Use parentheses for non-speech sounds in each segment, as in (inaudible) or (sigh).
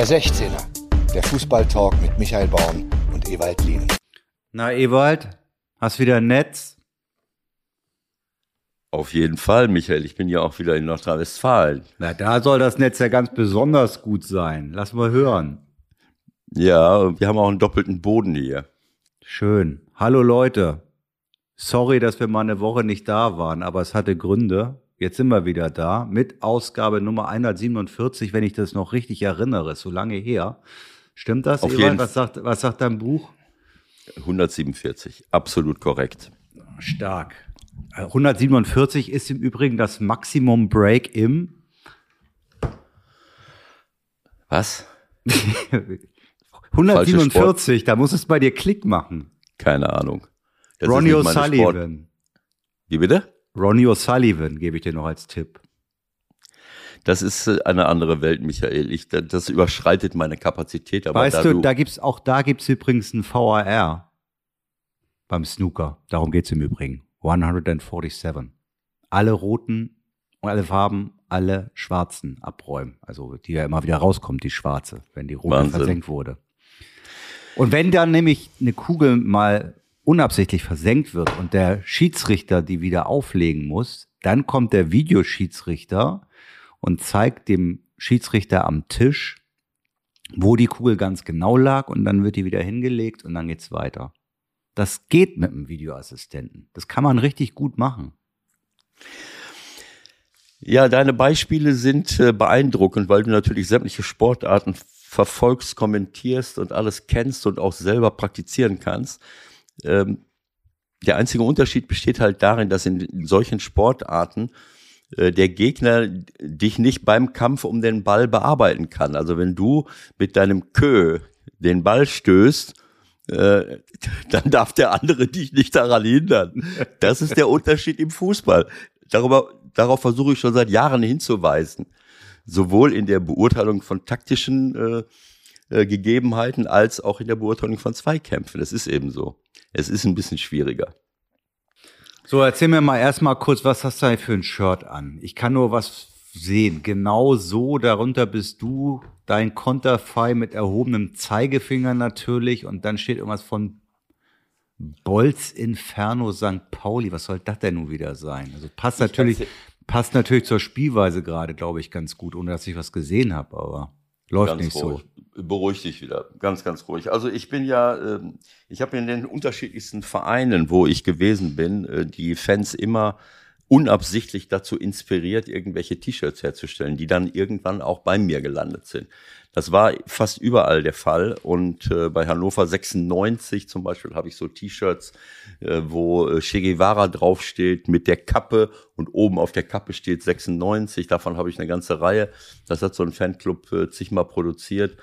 Der 16er, der Fußballtalk mit Michael Baum und Ewald Lien. Na, Ewald, hast wieder ein Netz? Auf jeden Fall, Michael. Ich bin ja auch wieder in Nordrhein-Westfalen. Na, da soll das Netz ja ganz besonders gut sein. Lass mal hören. Ja, wir haben auch einen doppelten Boden hier. Schön. Hallo Leute. Sorry, dass wir mal eine Woche nicht da waren, aber es hatte Gründe. Jetzt sind wir wieder da mit Ausgabe Nummer 147, wenn ich das noch richtig erinnere, so lange her. Stimmt das, Auf jeden Was sagt, was sagt dein Buch? 147, absolut korrekt. Stark. 147 ist im Übrigen das Maximum Break im Was? (laughs) 147, da muss es bei dir Klick machen. Keine Ahnung. Das Ronnie O'Sullivan. Wie bitte? Ronnie O'Sullivan gebe ich dir noch als Tipp. Das ist äh, eine andere Welt, Michael. Ich, da- das überschreitet meine Kapazität. Aber weißt da du, da gibt's auch da gibt's übrigens ein VAR beim Snooker. Darum geht's im Übrigen. 147. Alle roten, alle Farben, alle schwarzen abräumen. Also die ja immer wieder rauskommt, die schwarze, wenn die rote Wahnsinn. versenkt wurde. Und wenn dann nämlich eine Kugel mal unabsichtlich versenkt wird und der Schiedsrichter die wieder auflegen muss, dann kommt der Videoschiedsrichter und zeigt dem Schiedsrichter am Tisch, wo die Kugel ganz genau lag und dann wird die wieder hingelegt und dann geht's weiter. Das geht mit einem Videoassistenten. Das kann man richtig gut machen. Ja, deine Beispiele sind äh, beeindruckend, weil du natürlich sämtliche Sportarten verfolgst, kommentierst und alles kennst und auch selber praktizieren kannst. Ähm, der einzige Unterschied besteht halt darin, dass in, solchen Sportarten äh, der Gegner dich nicht beim Kampf um den Ball bearbeiten kann. Also wenn du mit deinem Kö den Ball stößt, äh, (laughs) dann darf der andere dich nicht daran hindern. Das ist der Unterschied im Fußball. Darüber, darauf versuche ich schon seit Jahren hinzuweisen. Sowohl in der Beurteilung von taktischen äh, äh, Gegebenheiten als auch in der Beurteilung von Zweikämpfen. Das ist eben so. Es ist ein bisschen schwieriger. So, erzähl mir mal erstmal kurz, was hast du da für ein Shirt an? Ich kann nur was sehen. Genau so, darunter bist du, dein Konterfei mit erhobenem Zeigefinger natürlich und dann steht irgendwas von Bolz Inferno St. Pauli. Was soll das denn nun wieder sein? Also passt natürlich, passt natürlich zur Spielweise gerade, glaube ich, ganz gut, ohne dass ich was gesehen habe, aber läuft nicht ruhig. so. Beruhig dich wieder. Ganz, ganz ruhig. Also ich bin ja, ähm, ich habe in den unterschiedlichsten Vereinen, wo ich gewesen bin, äh, die Fans immer unabsichtlich dazu inspiriert, irgendwelche T-Shirts herzustellen, die dann irgendwann auch bei mir gelandet sind. Das war fast überall der Fall. Und äh, bei Hannover 96 zum Beispiel habe ich so T-Shirts, äh, wo äh, Che Guevara draufsteht mit der Kappe und oben auf der Kappe steht 96. Davon habe ich eine ganze Reihe. Das hat so ein Fanclub äh, zigmal produziert.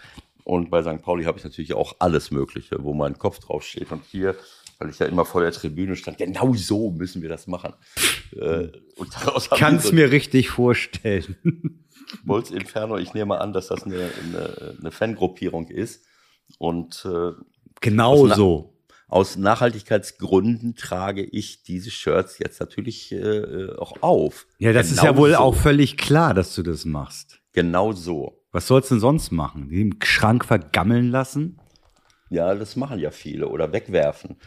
Und bei St. Pauli habe ich natürlich auch alles Mögliche, wo mein Kopf draufsteht. Und hier, weil ich ja immer vor der Tribüne stand, genau so müssen wir das machen. Äh, wir Kann's so mir richtig vorstellen. (laughs) Bolz Inferno, ich nehme an, dass das eine, eine, eine Fangruppierung ist. Und äh, Genau so. aus Nachhaltigkeitsgründen trage ich diese Shirts jetzt natürlich äh, auch auf. Ja, das ist Genau ja wohl so. auch völlig klar, dass du das machst. Genau so. Was sollst du denn sonst machen? Die im Schrank vergammeln lassen? Ja, das machen ja viele oder wegwerfen.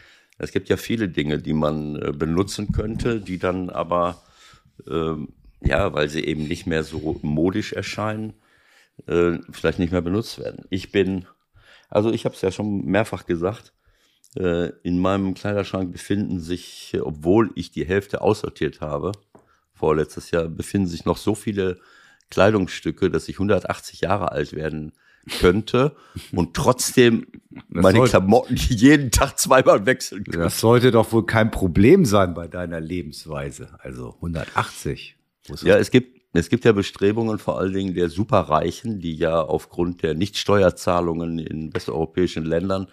Es gibt ja viele Dinge, die man äh, benutzen könnte, die dann aber, ähm, ja, weil sie eben nicht mehr so modisch erscheinen, äh, vielleicht nicht mehr benutzt werden. Ich bin, also ich habe es ja schon mehrfach gesagt, äh, in meinem Kleiderschrank befinden sich, obwohl ich die Hälfte aussortiert habe, vorletztes Jahr, befinden sich noch so viele Kleidungsstücke, dass ich 180 Jahre alt werden könnte und trotzdem (laughs) meine soll- Klamotten jeden Tag zweimal wechseln könnte. Das sollte doch wohl kein Problem sein bei deiner Lebensweise. Also 180. Wo ist Ja, es gibt, es gibt ja Bestrebungen vor allen Dingen der Superreichen, die ja aufgrund der Nichtsteuerzahlungen in westeuropäischen Ländern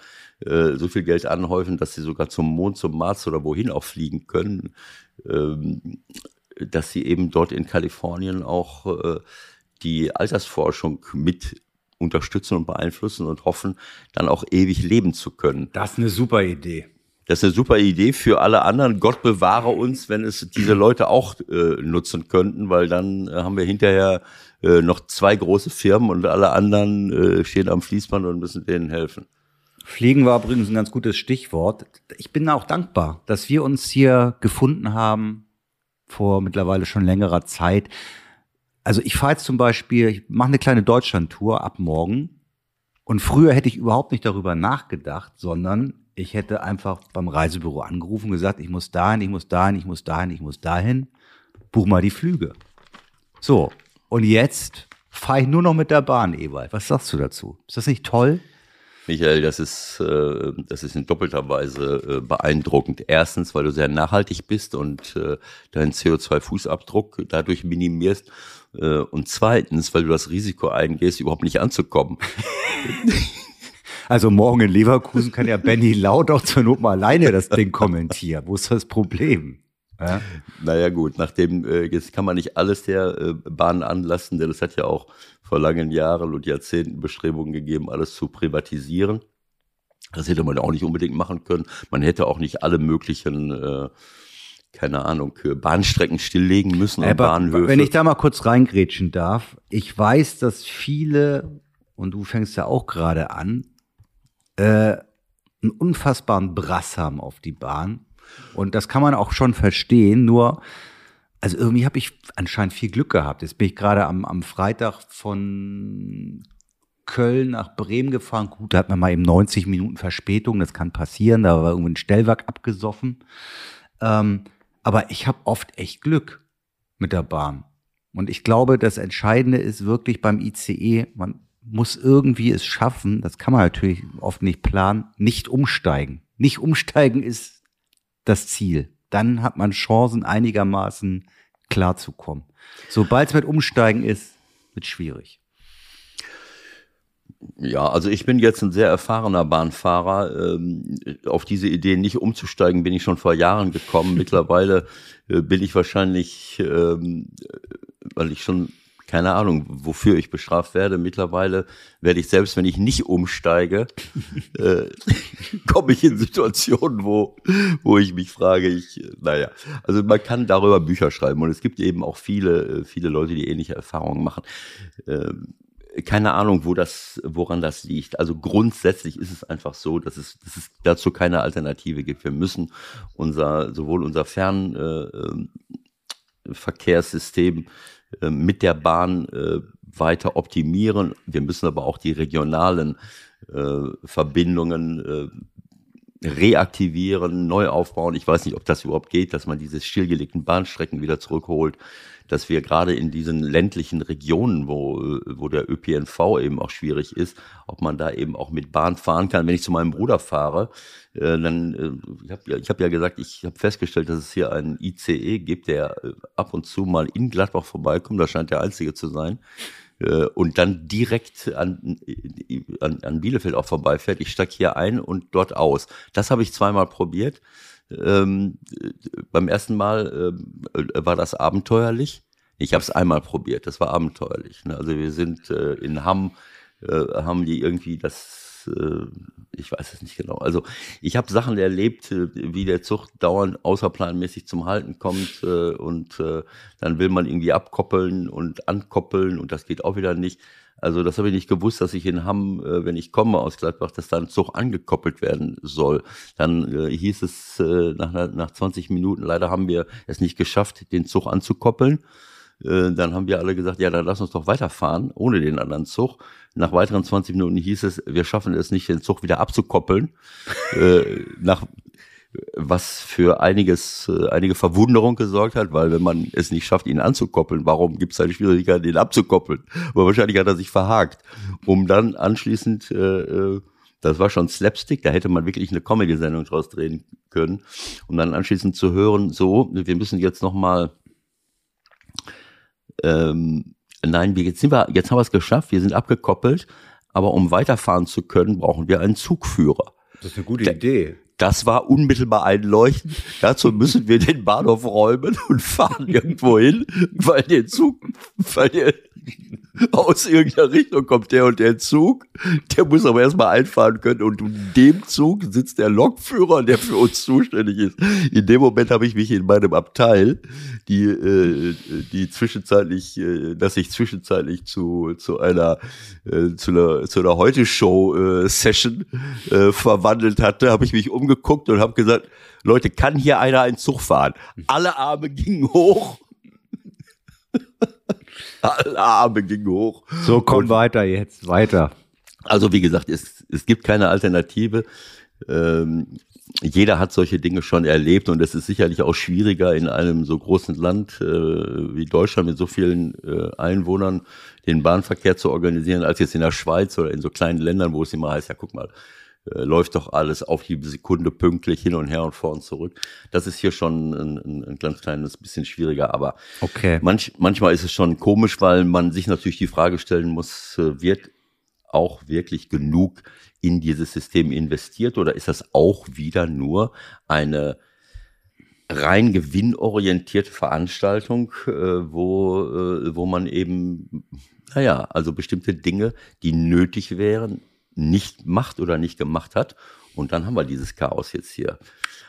äh, so viel Geld anhäufen, dass sie sogar zum Mond, zum Mars oder wohin auch fliegen können, ähm, dass sie eben dort in Kalifornien auch äh, die Altersforschung mit unterstützen und beeinflussen und hoffen, dann auch ewig leben zu können. das ist eine super Idee. Das ist eine super Idee für alle anderen. Gott bewahre uns, wenn es diese Leute auch äh, nutzen könnten, weil dann äh, haben wir hinterher äh, noch zwei große Firmen und alle anderen äh, stehen am Fließband und müssen denen helfen. Fliegen war übrigens ein ganz gutes Stichwort. Ich bin auch dankbar, dass wir uns hier gefunden haben vor mittlerweile schon längerer Zeit. Also ich fahre jetzt zum Beispiel, ich mache eine kleine Deutschlandtour ab morgen. Und früher hätte ich überhaupt nicht darüber nachgedacht, sondern ich hätte einfach beim Reisebüro angerufen und gesagt, ich muss dahin, ich muss dahin, ich muss dahin, ich muss dahin. Buch mal die Flüge. So, und jetzt fahre ich nur noch mit der Bahn, Ewald. Was sagst du dazu? Ist das nicht toll? Michael, das ist, äh, das ist in doppelter Weise äh, beeindruckend. Erstens, weil du sehr nachhaltig bist und äh, deinen CO2-Fußabdruck dadurch minimierst. Äh, und zweitens, weil du das Risiko eingehst, überhaupt nicht anzukommen. (laughs) Also morgen in Leverkusen kann ja Benny Laut auch zur Not mal alleine das Ding kommentieren. Wo ist das Problem? Ja? Naja gut, nachdem, äh, jetzt kann man nicht alles der äh, Bahn anlassen, denn es hat ja auch vor langen Jahren und Jahrzehnten Bestrebungen gegeben, alles zu privatisieren. Das hätte man auch nicht unbedingt machen können. Man hätte auch nicht alle möglichen äh, keine Ahnung, Bahnstrecken stilllegen müssen und Bahnhöfe. Wenn ich da mal kurz reingrätschen darf, ich weiß, dass viele, und du fängst ja auch gerade an, äh, einen unfassbaren Brass haben auf die Bahn. Und das kann man auch schon verstehen, nur, also irgendwie habe ich anscheinend viel Glück gehabt. Jetzt bin ich gerade am, am Freitag von Köln nach Bremen gefahren. Gut, da hat man mal eben 90 Minuten Verspätung, das kann passieren, da war irgendwie ein Stellwerk abgesoffen. Ähm, aber ich habe oft echt Glück mit der Bahn. Und ich glaube, das Entscheidende ist wirklich beim ICE, man muss irgendwie es schaffen, das kann man natürlich oft nicht planen, nicht umsteigen. Nicht umsteigen ist das Ziel. Dann hat man Chancen, einigermaßen klarzukommen. Sobald es mit Umsteigen ist, wird schwierig. Ja, also ich bin jetzt ein sehr erfahrener Bahnfahrer. Ähm, auf diese Idee nicht umzusteigen bin ich schon vor Jahren gekommen. (laughs) Mittlerweile äh, bin ich wahrscheinlich, ähm, weil ich schon keine Ahnung, wofür ich bestraft werde. Mittlerweile werde ich selbst, wenn ich nicht umsteige, (laughs) äh, komme ich in Situationen, wo, wo ich mich frage, ich, naja, also man kann darüber Bücher schreiben und es gibt eben auch viele, viele Leute, die ähnliche Erfahrungen machen. Ähm, keine Ahnung, wo das, woran das liegt. Also grundsätzlich ist es einfach so, dass es, dass es dazu keine Alternative gibt. Wir müssen unser, sowohl unser Fernverkehrssystem äh, äh, mit der Bahn äh, weiter optimieren. Wir müssen aber auch die regionalen äh, Verbindungen äh, reaktivieren, neu aufbauen. Ich weiß nicht, ob das überhaupt geht, dass man diese stillgelegten Bahnstrecken wieder zurückholt dass wir gerade in diesen ländlichen Regionen, wo, wo der ÖPNV eben auch schwierig ist, ob man da eben auch mit Bahn fahren kann. Wenn ich zu meinem Bruder fahre, äh, dann, äh, ich habe ja, ich hab ja gesagt, ich habe festgestellt, dass es hier einen ICE gibt, der äh, ab und zu mal in Gladbach vorbeikommt. Das scheint der einzige zu sein und dann direkt an, an, an Bielefeld auch vorbeifährt. Ich steig hier ein und dort aus. Das habe ich zweimal probiert. Ähm, beim ersten Mal äh, war das abenteuerlich. Ich habe es einmal probiert, das war abenteuerlich. Ne? Also wir sind äh, in Hamm, äh, haben die irgendwie das, äh, ich weiß es nicht genau. Also ich habe Sachen erlebt, äh, wie der Zug dauernd außerplanmäßig zum Halten kommt äh, und dann will man irgendwie abkoppeln und ankoppeln und das geht auch wieder nicht. Also das habe ich nicht gewusst, dass ich in Hamm, wenn ich komme aus Gladbach, dass da ein Zug angekoppelt werden soll. Dann hieß es nach, nach 20 Minuten, leider haben wir es nicht geschafft, den Zug anzukoppeln. Äh, dann haben wir alle gesagt, ja, dann lass uns doch weiterfahren, ohne den anderen Zug. Nach weiteren 20 Minuten hieß es, wir schaffen es nicht, den Zug wieder abzukoppeln. (laughs) äh, nach was für einiges, äh, einige Verwunderung gesorgt hat, weil wenn man es nicht schafft, ihn anzukoppeln, warum gibt es eine Schwierigkeit, ihn abzukoppeln? Aber wahrscheinlich hat er sich verhakt, um dann anschließend, äh, äh, das war schon Slapstick, da hätte man wirklich eine Comedy-Sendung draus drehen können, um dann anschließend zu hören, so, wir müssen jetzt nochmal, ähm, nein, jetzt sind wir, jetzt haben wir es geschafft, wir sind abgekoppelt, aber um weiterfahren zu können, brauchen wir einen Zugführer. Das ist eine gute Idee. Das war unmittelbar einleuchtend. Dazu müssen wir den Bahnhof räumen und fahren (laughs) irgendwo hin, weil der Zug, weil der aus irgendeiner Richtung kommt der und der Zug. Der muss aber erstmal einfahren können und in dem Zug sitzt der Lokführer, der für uns zuständig ist. In dem Moment habe ich mich in meinem Abteil, die, äh, die zwischenzeitlich, äh, dass ich zwischenzeitlich zu, zu einer, äh, zu einer, zu einer Heute-Show-Session äh, verwandelt hatte, habe ich mich umgeguckt und habe gesagt, Leute, kann hier einer einen Zug fahren? Alle Arme gingen hoch. Alle Arme gingen hoch. So, komm und, weiter jetzt, weiter. Also wie gesagt, es, es gibt keine Alternative. Ähm, jeder hat solche Dinge schon erlebt und es ist sicherlich auch schwieriger in einem so großen Land äh, wie Deutschland mit so vielen äh, Einwohnern den Bahnverkehr zu organisieren, als jetzt in der Schweiz oder in so kleinen Ländern, wo es immer heißt, ja guck mal, läuft doch alles auf die Sekunde pünktlich hin und her und vor und zurück. Das ist hier schon ein, ein, ein ganz kleines bisschen schwieriger, aber okay. manch, manchmal ist es schon komisch, weil man sich natürlich die Frage stellen muss, äh, wird auch wirklich genug in dieses System investiert oder ist das auch wieder nur eine rein gewinnorientierte Veranstaltung, äh, wo, äh, wo man eben, naja, also bestimmte Dinge, die nötig wären, nicht macht oder nicht gemacht hat. Und dann haben wir dieses Chaos jetzt hier.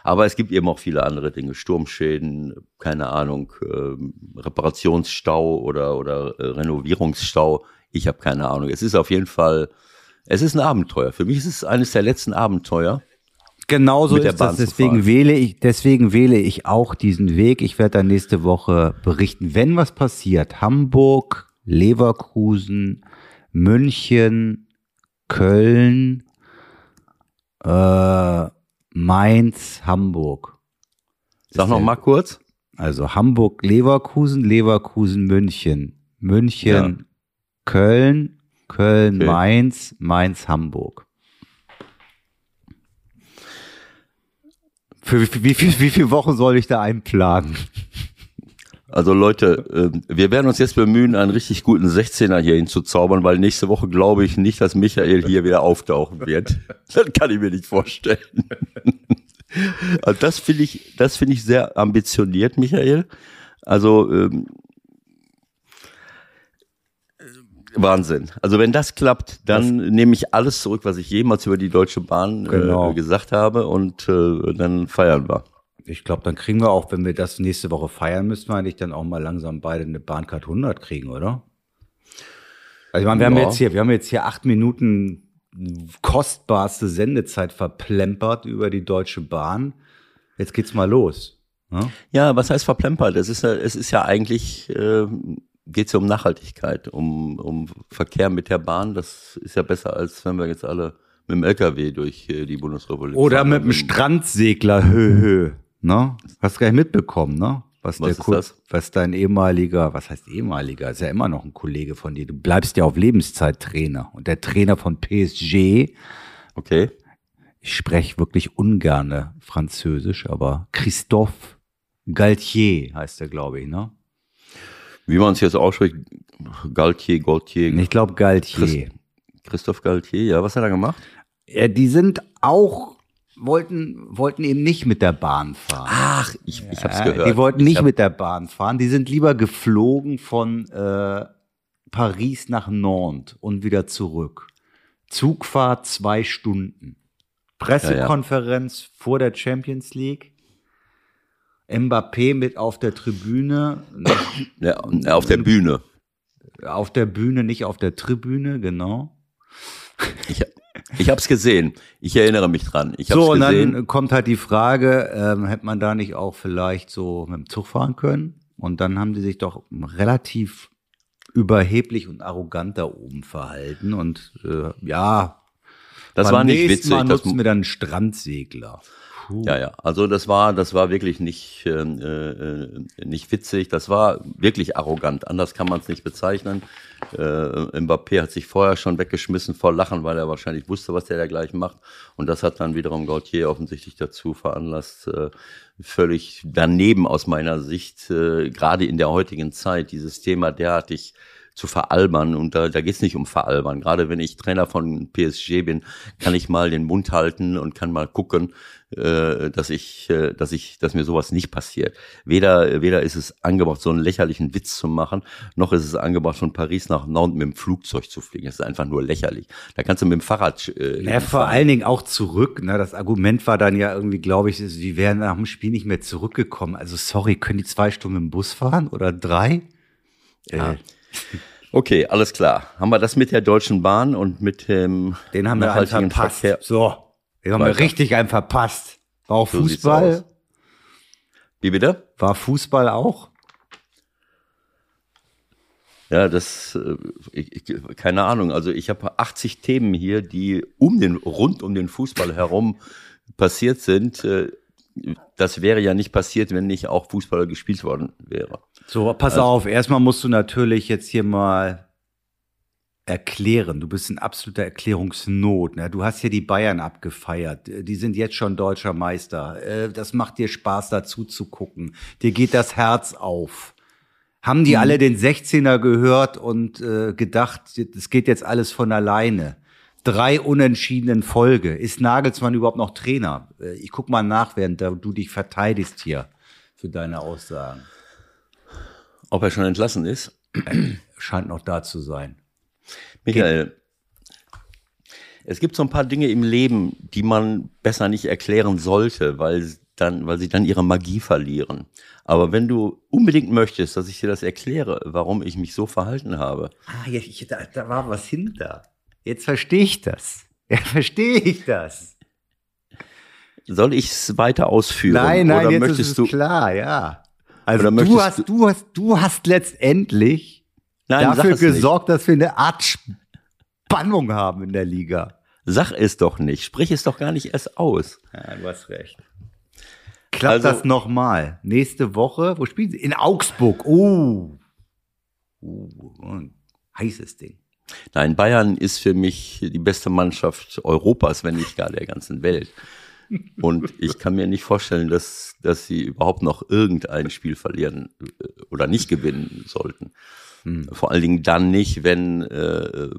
Aber es gibt eben auch viele andere Dinge, Sturmschäden, keine Ahnung, äh, Reparationsstau oder, oder äh, Renovierungsstau. Ich habe keine Ahnung. Es ist auf jeden Fall, es ist ein Abenteuer. Für mich ist es eines der letzten Abenteuer. Genauso ist das. Deswegen wähle ich, deswegen wähle ich auch diesen Weg. Ich werde dann nächste Woche berichten, wenn was passiert. Hamburg, Leverkusen, München, Köln, äh, Mainz, Hamburg. Sag noch mal kurz. Also Hamburg, Leverkusen, Leverkusen, München, München, ja. Köln, Köln, okay. Mainz, Mainz, Hamburg. Für wie, wie, wie, wie viele Wochen soll ich da einplanen? Also Leute, äh, wir werden uns jetzt bemühen, einen richtig guten 16er hier hinzuzaubern, weil nächste Woche glaube ich nicht, dass Michael hier wieder auftauchen wird. (laughs) Das kann ich mir nicht vorstellen. (laughs) Also das finde ich, das finde ich sehr ambitioniert, Michael. Also ähm, Wahnsinn. Also wenn das klappt, dann das nehme ich alles zurück, was ich jemals über die Deutsche Bahn äh, genau. gesagt habe und äh, dann feiern wir ich glaube, dann kriegen wir auch, wenn wir das nächste Woche feiern, müssen wir eigentlich dann auch mal langsam beide eine Bahncard 100 kriegen, oder? Also ich meine, wir ja. haben jetzt hier, wir haben jetzt hier acht Minuten kostbarste Sendezeit verplempert über die Deutsche Bahn. Jetzt geht's mal los. Ja, ne? ja was heißt verplempert? Es ist, es ist ja eigentlich, äh, geht es ja um Nachhaltigkeit, um, um Verkehr mit der Bahn. Das ist ja besser, als wenn wir jetzt alle mit dem LKW durch äh, die Bundesrepublik Oder mit dem Strandsegler, hö, hö. Ne? Hast nicht mitbekommen, ne? Was, was, der was dein ehemaliger, was heißt ehemaliger, ist ja immer noch ein Kollege von dir. Du bleibst ja auf Lebenszeit Trainer. Und der Trainer von PSG, okay. Ich spreche wirklich ungerne Französisch, aber Christophe Galtier heißt er, glaube ich, ne? Wie man es jetzt ausspricht, Galtier, Gaultier. Ich glaube Galtier. Christ, Christophe Galtier, ja, was hat er gemacht? Ja, die sind auch wollten, wollten eben nicht mit der Bahn fahren. Ach, ich, ich hab's gehört. Die wollten nicht mit der Bahn fahren. Die sind lieber geflogen von äh, Paris nach Nantes und wieder zurück. Zugfahrt zwei Stunden. Pressekonferenz ja, ja. vor der Champions League. Mbappé mit auf der Tribüne. (coughs) Ja, auf der Bühne. Auf der Bühne, nicht auf der Tribüne, genau. Ich, ich habe es gesehen. Ich erinnere mich dran. Ich so, und gesehen. dann kommt halt die Frage, ähm, hätte man da nicht auch vielleicht so mit dem Zug fahren können? Und dann haben die sich doch relativ überheblich und arrogant da oben verhalten. Und äh, ja, das war nicht witzig. Mal nutzen wir dann einen Strandsegler. Puh. Ja, ja. Also das war, das war wirklich nicht, ähm, äh, äh, nicht witzig. Das war wirklich arrogant. Anders kann man es nicht bezeichnen. Äh, Mbappé hat sich vorher schon weggeschmissen vor Lachen, weil er wahrscheinlich wusste, was der da gleich macht. Und das hat dann wiederum Gautier offensichtlich dazu veranlasst, äh, völlig daneben aus meiner Sicht, äh, gerade in der heutigen Zeit, dieses Thema derartig zu veralbern. Und da, da geht es nicht um veralbern. Gerade wenn ich Trainer von PSG bin, kann ich mal den Mund halten und kann mal gucken, äh, dass ich, äh, dass ich, dass mir sowas nicht passiert. Weder, weder ist es angebracht, so einen lächerlichen Witz zu machen, noch ist es angebracht, von Paris nach Nantes mit dem Flugzeug zu fliegen. Das ist einfach nur lächerlich. Da kannst du mit dem Fahrrad. Äh, ja, vor fahren. allen Dingen auch zurück. Ne? Das Argument war dann ja irgendwie, glaube ich, sie wären nach dem Spiel nicht mehr zurückgekommen. Also sorry, können die zwei Stunden im Bus fahren oder drei? Ja. Äh. Okay, alles klar. Haben wir das mit der Deutschen Bahn und mit dem Den haben wir einfach verpasst. Verkehr? So, den haben wir richtig einen verpasst. War auch so Fußball? Wie bitte? War Fußball auch? Ja, das, äh, ich, keine Ahnung. Also ich habe 80 Themen hier, die um den, rund um den Fußball herum passiert sind. Das wäre ja nicht passiert, wenn nicht auch Fußball gespielt worden wäre. So, pass also, auf. Erstmal musst du natürlich jetzt hier mal erklären. Du bist in absoluter Erklärungsnot. Ne? Du hast hier die Bayern abgefeiert. Die sind jetzt schon deutscher Meister. Äh, das macht dir Spaß, dazu zu gucken. Dir geht das Herz auf. Haben die mhm. alle den 16er gehört und äh, gedacht, es geht jetzt alles von alleine? Drei unentschiedenen Folge. Ist Nagelsmann überhaupt noch Trainer? Äh, ich guck mal nach, während du dich verteidigst hier für deine Aussagen. Ob er schon entlassen ist? (clears throat) Scheint noch da zu sein. Michael, es gibt so ein paar Dinge im Leben, die man besser nicht erklären sollte, weil dann, weil sie dann ihre Magie verlieren. Aber wenn du unbedingt möchtest, dass ich dir das erkläre, warum ich mich so verhalten habe. Ah, ja, ich, da, da war was hinter. Jetzt verstehe ich das. (laughs) Ja, verstehe ich das. Soll ich es weiter ausführen? Nein, nein, oder jetzt möchtest ist es du, klar, ja. Also du hast, du hast, du hast letztendlich Nein, dafür gesorgt, dass wir eine Art Spannung haben in der Liga. Sag es doch nicht. Sprich es doch gar nicht erst aus. Ja, du hast recht. Klappt also, das nochmal. Nächste Woche, wo spielen sie? In Augsburg. Oh. uh, heißes Ding. Nein, Bayern ist für mich die beste Mannschaft Europas, wenn nicht gar der ganzen Welt. Und ich kann mir nicht vorstellen, dass, dass sie überhaupt noch irgendein Spiel verlieren äh, oder nicht gewinnen sollten. Hm. Vor allen Dingen dann nicht, wenn, äh,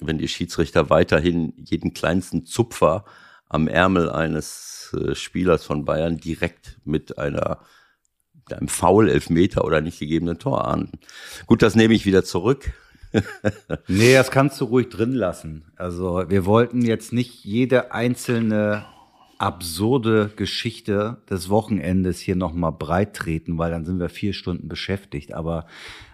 wenn die Schiedsrichter weiterhin jeden kleinsten Zupfer am Ärmel eines äh, Spielers von Bayern direkt mit einer einem Foul, Elfmeter oder nicht gegebenen Tor ahnden. Gut, das nehme ich wieder zurück. Nee, das kannst du ruhig drin lassen. Also wir wollten jetzt nicht jede einzelne absurde Geschichte des Wochenendes hier nochmal breit treten, weil dann sind wir vier Stunden beschäftigt. Aber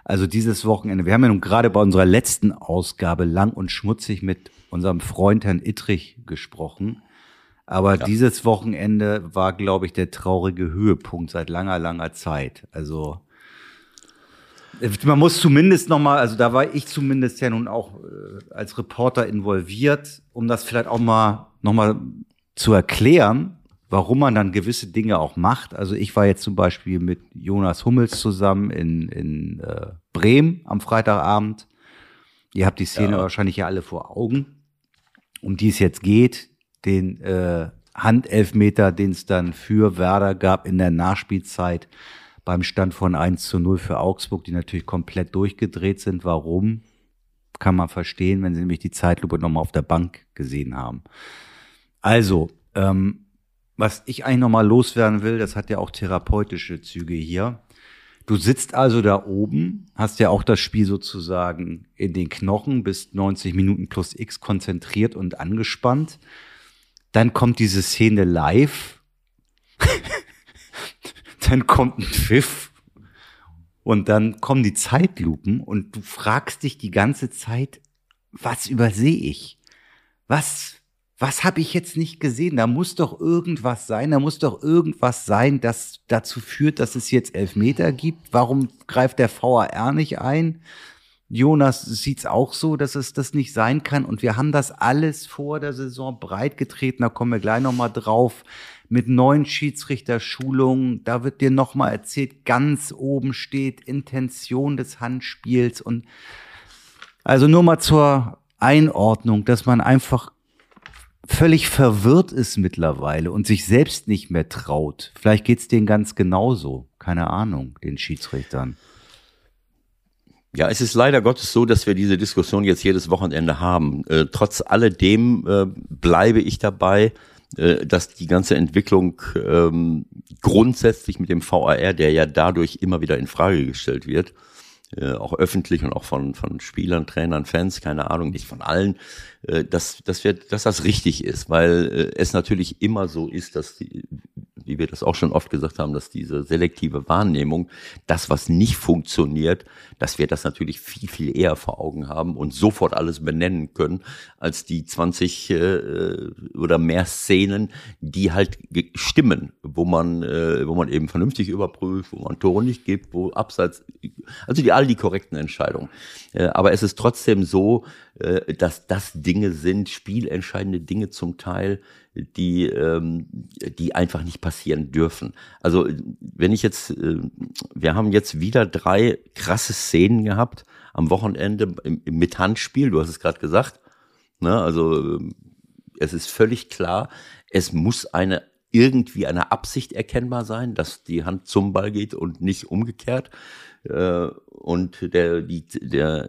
also dieses Wochenende, wir haben ja nun gerade bei unserer letzten Ausgabe lang und schmutzig mit unserem Freund Herrn Ittrich gesprochen. Aber ja. dieses Wochenende war, glaube ich, der traurige Höhepunkt seit langer, langer Zeit. Also man muss zumindest noch mal, also da war ich zumindest ja nun auch äh, als Reporter involviert, um das vielleicht auch mal noch mal zu erklären, warum man dann gewisse Dinge auch macht. Also ich war jetzt zum Beispiel mit Jonas Hummels zusammen in, in äh, Bremen am Freitagabend. Ihr habt die Szene ja. wahrscheinlich ja alle vor Augen, um die es jetzt geht. Den äh, Handelfmeter, den es dann für Werder gab in der Nachspielzeit beim Stand von 1 zu 0 für Augsburg, die natürlich komplett durchgedreht sind. Warum? Kann man verstehen, wenn sie nämlich die Zeitlupe nochmal auf der Bank gesehen haben. Also, ähm, was ich eigentlich nochmal loswerden will, das hat ja auch therapeutische Züge hier. Du sitzt also da oben, hast ja auch das Spiel sozusagen in den Knochen, bist 90 Minuten plus X konzentriert und angespannt. Dann kommt diese Szene live. (laughs) dann kommt ein Pfiff. Und dann kommen die Zeitlupen und du fragst dich die ganze Zeit, was übersehe ich? Was, was habe ich jetzt nicht gesehen? Da muss doch irgendwas sein, da muss doch irgendwas sein, das dazu führt, dass es jetzt Elfmeter gibt. Warum greift der VAR nicht ein? Jonas sieht's auch so, dass es das nicht sein kann. Und wir haben das alles vor der Saison breitgetreten. Da kommen wir gleich nochmal drauf. Mit neuen Schiedsrichterschulungen. Da wird dir nochmal erzählt, ganz oben steht Intention des Handspiels. Und also nur mal zur Einordnung, dass man einfach völlig verwirrt ist mittlerweile und sich selbst nicht mehr traut. Vielleicht geht's denen ganz genauso. Keine Ahnung, den Schiedsrichtern. Ja, es ist leider Gottes so, dass wir diese Diskussion jetzt jedes Wochenende haben. Äh, trotz alledem äh, bleibe ich dabei, dass die ganze Entwicklung ähm, grundsätzlich mit dem VAR, der ja dadurch immer wieder in Frage gestellt wird, äh, auch öffentlich und auch von, von Spielern, Trainern, Fans, keine Ahnung, nicht von allen, äh, dass, dass, wir, dass das richtig ist, weil äh, es natürlich immer so ist, dass die, wie wir das auch schon oft gesagt haben, dass diese selektive Wahrnehmung, das, was nicht funktioniert, dass wir das natürlich viel, viel eher vor Augen haben und sofort alles benennen können, als die 20 äh, oder mehr Szenen, die halt stimmen, wo man, äh, wo man eben vernünftig überprüft, wo man Tore nicht gibt, wo abseits, also die all die korrekten Entscheidungen. Äh, aber es ist trotzdem so, äh, dass das Dinge sind, spielentscheidende Dinge zum Teil, die, ähm, die einfach nicht passieren dürfen. Also wenn ich jetzt, äh, wir haben jetzt wieder drei krasse Szenen gehabt am Wochenende mit Handspiel, du hast es gerade gesagt. Ne? Also äh, es ist völlig klar, es muss eine irgendwie eine Absicht erkennbar sein, dass die Hand zum Ball geht und nicht umgekehrt. Äh, und der, die, der,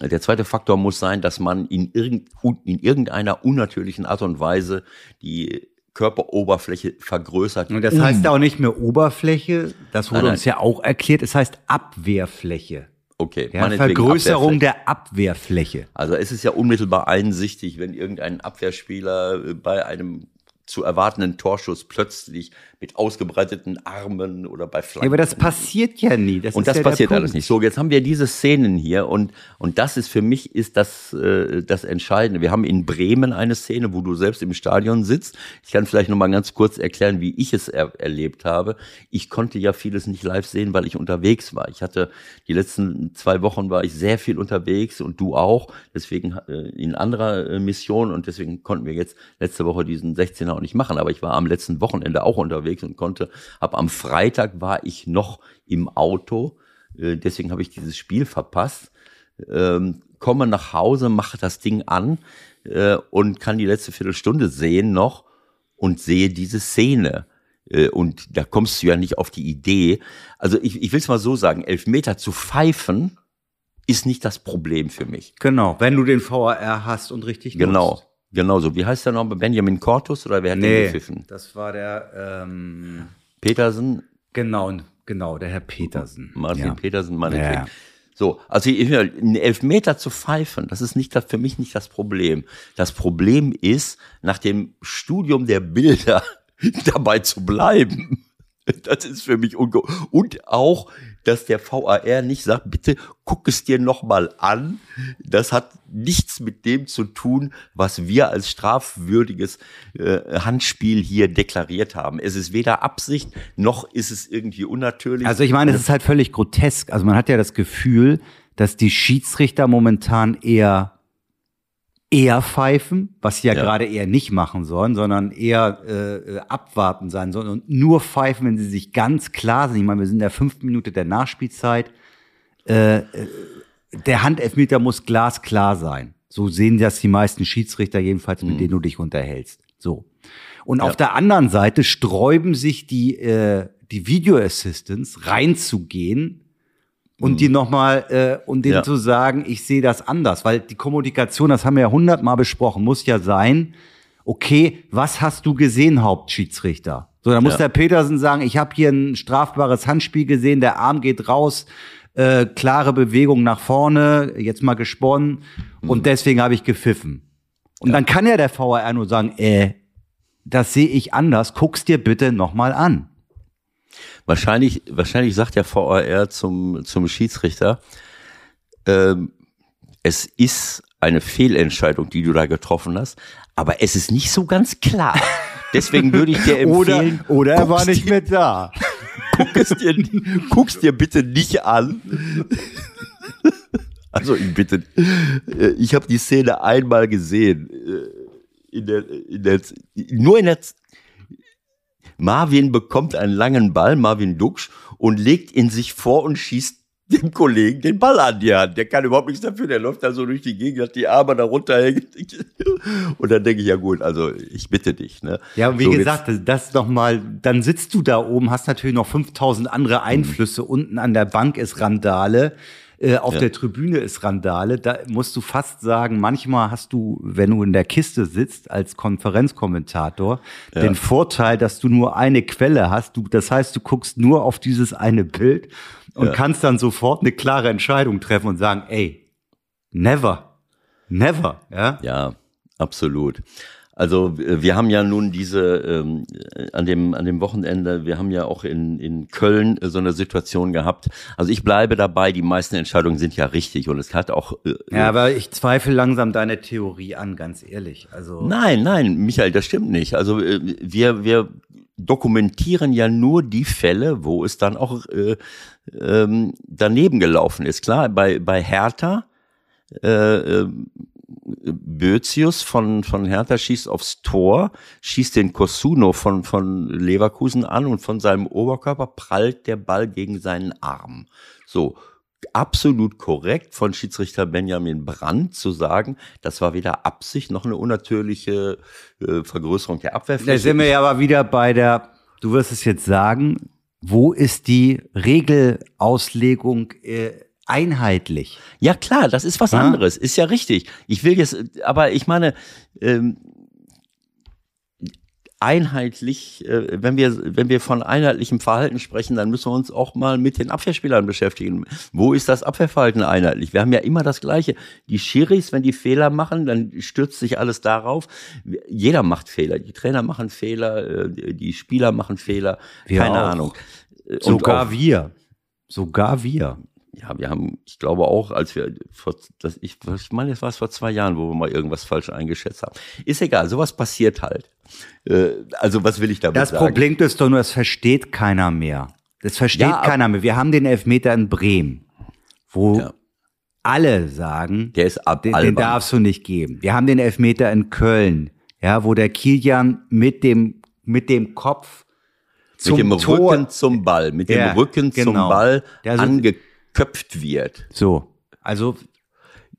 der zweite Faktor muss sein, dass man in, irgend, in irgendeiner unnatürlichen Art und Weise die Körperoberfläche vergrößert. Und das um. heißt auch nicht mehr Oberfläche, das wurde nein, uns ja auch erklärt, es heißt Abwehrfläche. Okay. Ja, Vergrößerung Abwehrfläche. der Abwehrfläche. Also es ist ja unmittelbar einsichtig, wenn irgendein Abwehrspieler bei einem zu erwartenden Torschuss plötzlich mit ausgebreiteten Armen oder bei Flanken. Ja, aber das passiert ja nie. Das und das ja passiert alles nicht. So, jetzt haben wir diese Szenen hier und, und das ist für mich ist das, äh, das Entscheidende. Wir haben in Bremen eine Szene, wo du selbst im Stadion sitzt. Ich kann vielleicht noch mal ganz kurz erklären, wie ich es er erlebt habe. Ich konnte ja vieles nicht live sehen, weil ich unterwegs war. Ich hatte die letzten zwei Wochen war ich sehr viel unterwegs und du auch. Deswegen äh, in anderer äh, Mission und deswegen konnten wir jetzt letzte Woche diesen 16er auch nicht machen. Aber ich war am letzten Wochenende auch unterwegs und konnte, ab am Freitag war ich noch im Auto, äh, deswegen habe ich dieses Spiel verpasst. Ähm, komme nach Hause, mache das Ding an äh, und kann die letzte Viertelstunde sehen noch und sehe diese Szene. Äh, und da kommst du ja nicht auf die Idee. Also ich, ich will es mal so sagen, Elfmeter zu pfeifen ist nicht das Problem für mich. Genau, wenn du den VAR hast und richtig Genau. Nutzt. Genau so. Wie heißt der noch? Benjamin Cortus oder wer hat nee, den gepfiffen? Das war der ähm, Petersen. Genau, genau, der Herr Petersen. Martin ja. Petersen, meine ja. So, also ich, einen Elfmeter zu pfeifen, das ist nicht das, für mich nicht das Problem. Das Problem ist, nach dem Studium der Bilder (laughs) dabei zu bleiben. Das ist für mich unge und auch, dass der VAR nicht sagt, bitte guck es dir nochmal an. Das hat nichts mit dem zu tun, was wir als strafwürdiges äh, Handspiel hier deklariert haben. Es ist weder Absicht, noch ist es irgendwie unnatürlich. Also ich meine, es ist halt völlig grotesk. Also man hat ja das Gefühl, dass die Schiedsrichter momentan eher eher pfeifen, was sie ja, ja. gerade eher nicht machen sollen, sondern eher äh, abwarten sein sollen und nur pfeifen, wenn sie sich ganz klar sind. Ich meine, wir sind in der fünften Minute der Nachspielzeit. Äh, äh, der Handelfmeter muss glasklar sein. So sehen das die meisten Schiedsrichter, jedenfalls mit mhm. denen du dich unterhältst. So. Und ja. auf der anderen Seite sträuben sich die, äh, die Video Assistants reinzugehen und mhm. die nochmal äh, und denen ja. zu sagen, ich sehe das anders, weil die Kommunikation, das haben wir ja hundertmal besprochen, muss ja sein, okay, was hast du gesehen, Hauptschiedsrichter? So, dann muss ja. der Petersen sagen, ich habe hier ein strafbares Handspiel gesehen, der Arm geht raus, äh, klare Bewegung nach vorne, jetzt mal gesponnen mhm. und deswegen habe ich gepfiffen. Und ja. dann kann ja der VAR nur sagen, äh, das sehe ich anders, guck's dir bitte nochmal an. Wahrscheinlich, wahrscheinlich sagt der VAR zum, zum Schiedsrichter, ähm, es ist eine Fehlentscheidung, die du da getroffen hast, aber es ist nicht so ganz klar. Deswegen würde ich dir (laughs) empfehlen. Oder, oder er war nicht dir, mehr da. (laughs) Guck es dir, guck's dir bitte nicht an. Also ich bitte, äh, ich habe die Szene einmal gesehen. Äh, in der, in der, nur in der Marvin bekommt einen langen Ball, Marvin Duksch, und legt ihn sich vor und schießt dem Kollegen den Ball an die Hand. Der kann überhaupt nichts dafür. Der läuft da so durch die Gegend, hat die Arme da runterhängen. (laughs) Und dann denke ich, ja gut, also ich bitte dich. Ne? Ja, wie so, gesagt, jetzt, das nochmal, dann sitzt du da oben, hast natürlich noch 5000 andere Einflüsse. Mhm. Unten an der Bank ist Randale. Äh, auf der Tribüne ist Randale. Da musst du fast sagen, manchmal hast du, wenn du in der Kiste sitzt als Konferenzkommentator, den Vorteil, dass du nur eine Quelle hast. Du, das heißt, du guckst nur auf dieses eine Bild und kannst dann sofort eine klare Entscheidung treffen und sagen, ey, never, never, ja. Ja, absolut. Also äh, wir haben ja nun diese ähm, äh, an dem an dem Wochenende, wir haben ja auch in in Köln äh, so eine Situation gehabt. Also ich bleibe dabei, die meisten Entscheidungen sind ja richtig und es hat auch äh, Ja, aber ich zweifle langsam deine Theorie an, ganz ehrlich. Also Nein, nein, Michael, das stimmt nicht. Also äh, wir wir dokumentieren ja nur die Fälle, wo es dann auch äh, ähm, daneben gelaufen ist. Klar, bei bei Hertha äh, äh, Bözius von, von Hertha schießt aufs Tor, schießt den Kosuno von, von Leverkusen an und von seinem Oberkörper prallt der Ball gegen seinen Arm. So. Absolut korrekt von Schiedsrichter Benjamin Brandt zu sagen, das war weder Absicht noch eine unnatürliche äh, Vergrößerung der Abwehrfläche. Da sind wir ja aber wieder bei der, du wirst es jetzt sagen, wo ist die Regelauslegung äh, einheitlich? Ja klar, das ist was Ja? anderes, ist ja richtig. Ich will jetzt, aber ich meine, ähm, einheitlich, äh, wenn wir, wenn wir von einheitlichem Verhalten sprechen, dann müssen wir uns auch mal mit den Abwehrspielern beschäftigen. Wo ist das Abwehrverhalten einheitlich? Wir haben ja immer das Gleiche. Die Schiris, wenn die Fehler machen, dann stürzt sich alles darauf. Jeder macht Fehler. Die Trainer machen Fehler, äh, die Spieler machen Fehler. Wir Keine auch. Ahnung. Und Sogar wir. Sogar wir. Ja, wir haben, ich glaube auch, als wir vor, das, ich, ich meine, es war es vor zwei Jahren, wo wir mal irgendwas falsch eingeschätzt haben. Ist egal, sowas passiert halt. Äh, also was will ich damit Das sagen? Problem ist doch nur, es versteht keiner mehr. Das versteht Ja, keiner mehr. Wir haben den Elfmeter in Bremen, wo Ja. alle sagen, Der ist ab den, den darfst du nicht geben. Wir haben den Elfmeter in Köln, ja, wo der Kilian mit dem, mit dem Kopf zum mit dem Tor, Rücken zum Ball, mit Ja, dem Rücken zum genau. Ball Der angeköpft wird. so, also,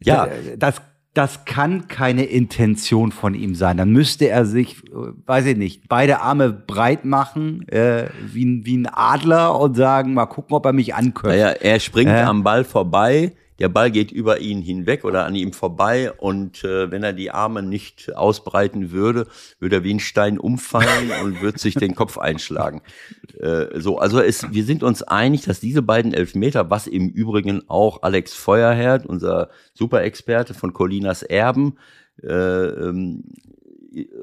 Ja. äh, das, das kann keine Intention von ihm sein. Dann müsste er sich, äh, weiß ich nicht, beide Arme breit machen, äh, wie, ein- wie ein Adler und sagen, mal gucken, ob er mich anköpft. Naja, er springt Ja. am Ball vorbei, der Ball geht über ihn hinweg oder an ihm vorbei und äh, wenn er die Arme nicht ausbreiten würde, würde er wie ein Stein umfallen (laughs) und würde sich den Kopf einschlagen. Äh, so, also es, wir sind uns einig, dass diese beiden Elfmeter, was im Übrigen auch Alex Feuerherd, unser Superexperte von Colinas Erben, äh, ähm,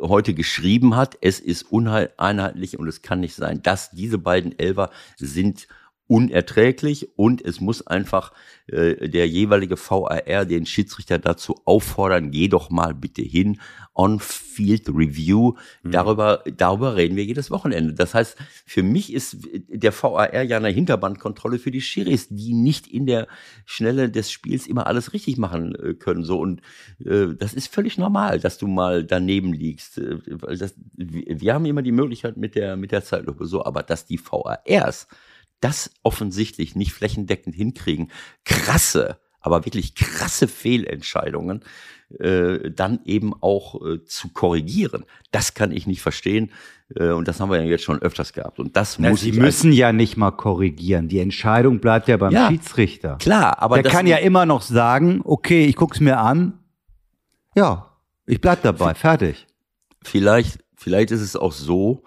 heute geschrieben hat, es ist uneinheitlich und es kann nicht sein, dass diese beiden Elfer sind unerträglich und es muss einfach äh, der jeweilige VAR den Schiedsrichter dazu auffordern, geh doch mal bitte hin, On-Field Review, darüber, darüber reden wir jedes Wochenende. Das heißt, für mich ist der VAR ja eine Hinterbandkontrolle für die Schiris, die nicht in der Schnelle des Spiels immer alles richtig machen äh, können. So und äh, das ist völlig normal, dass du mal daneben liegst. Äh, das, wir wir haben immer die Möglichkeit mit der mit der Zeitlupe so, aber dass die VARs das offensichtlich nicht flächendeckend hinkriegen, krasse, aber wirklich krasse Fehlentscheidungen äh, dann eben auch äh, zu korrigieren. Das kann ich nicht verstehen äh, und das haben wir ja jetzt schon öfters gehabt und das Na, muss Sie müssen ja nicht mal korrigieren. Die Entscheidung bleibt ja beim Ja, Schiedsrichter. klar, aber Der kann ja immer noch sagen, okay, ich guck's mir an. Ja, ich bleib dabei, fertig. Vielleicht, vielleicht ist es auch so,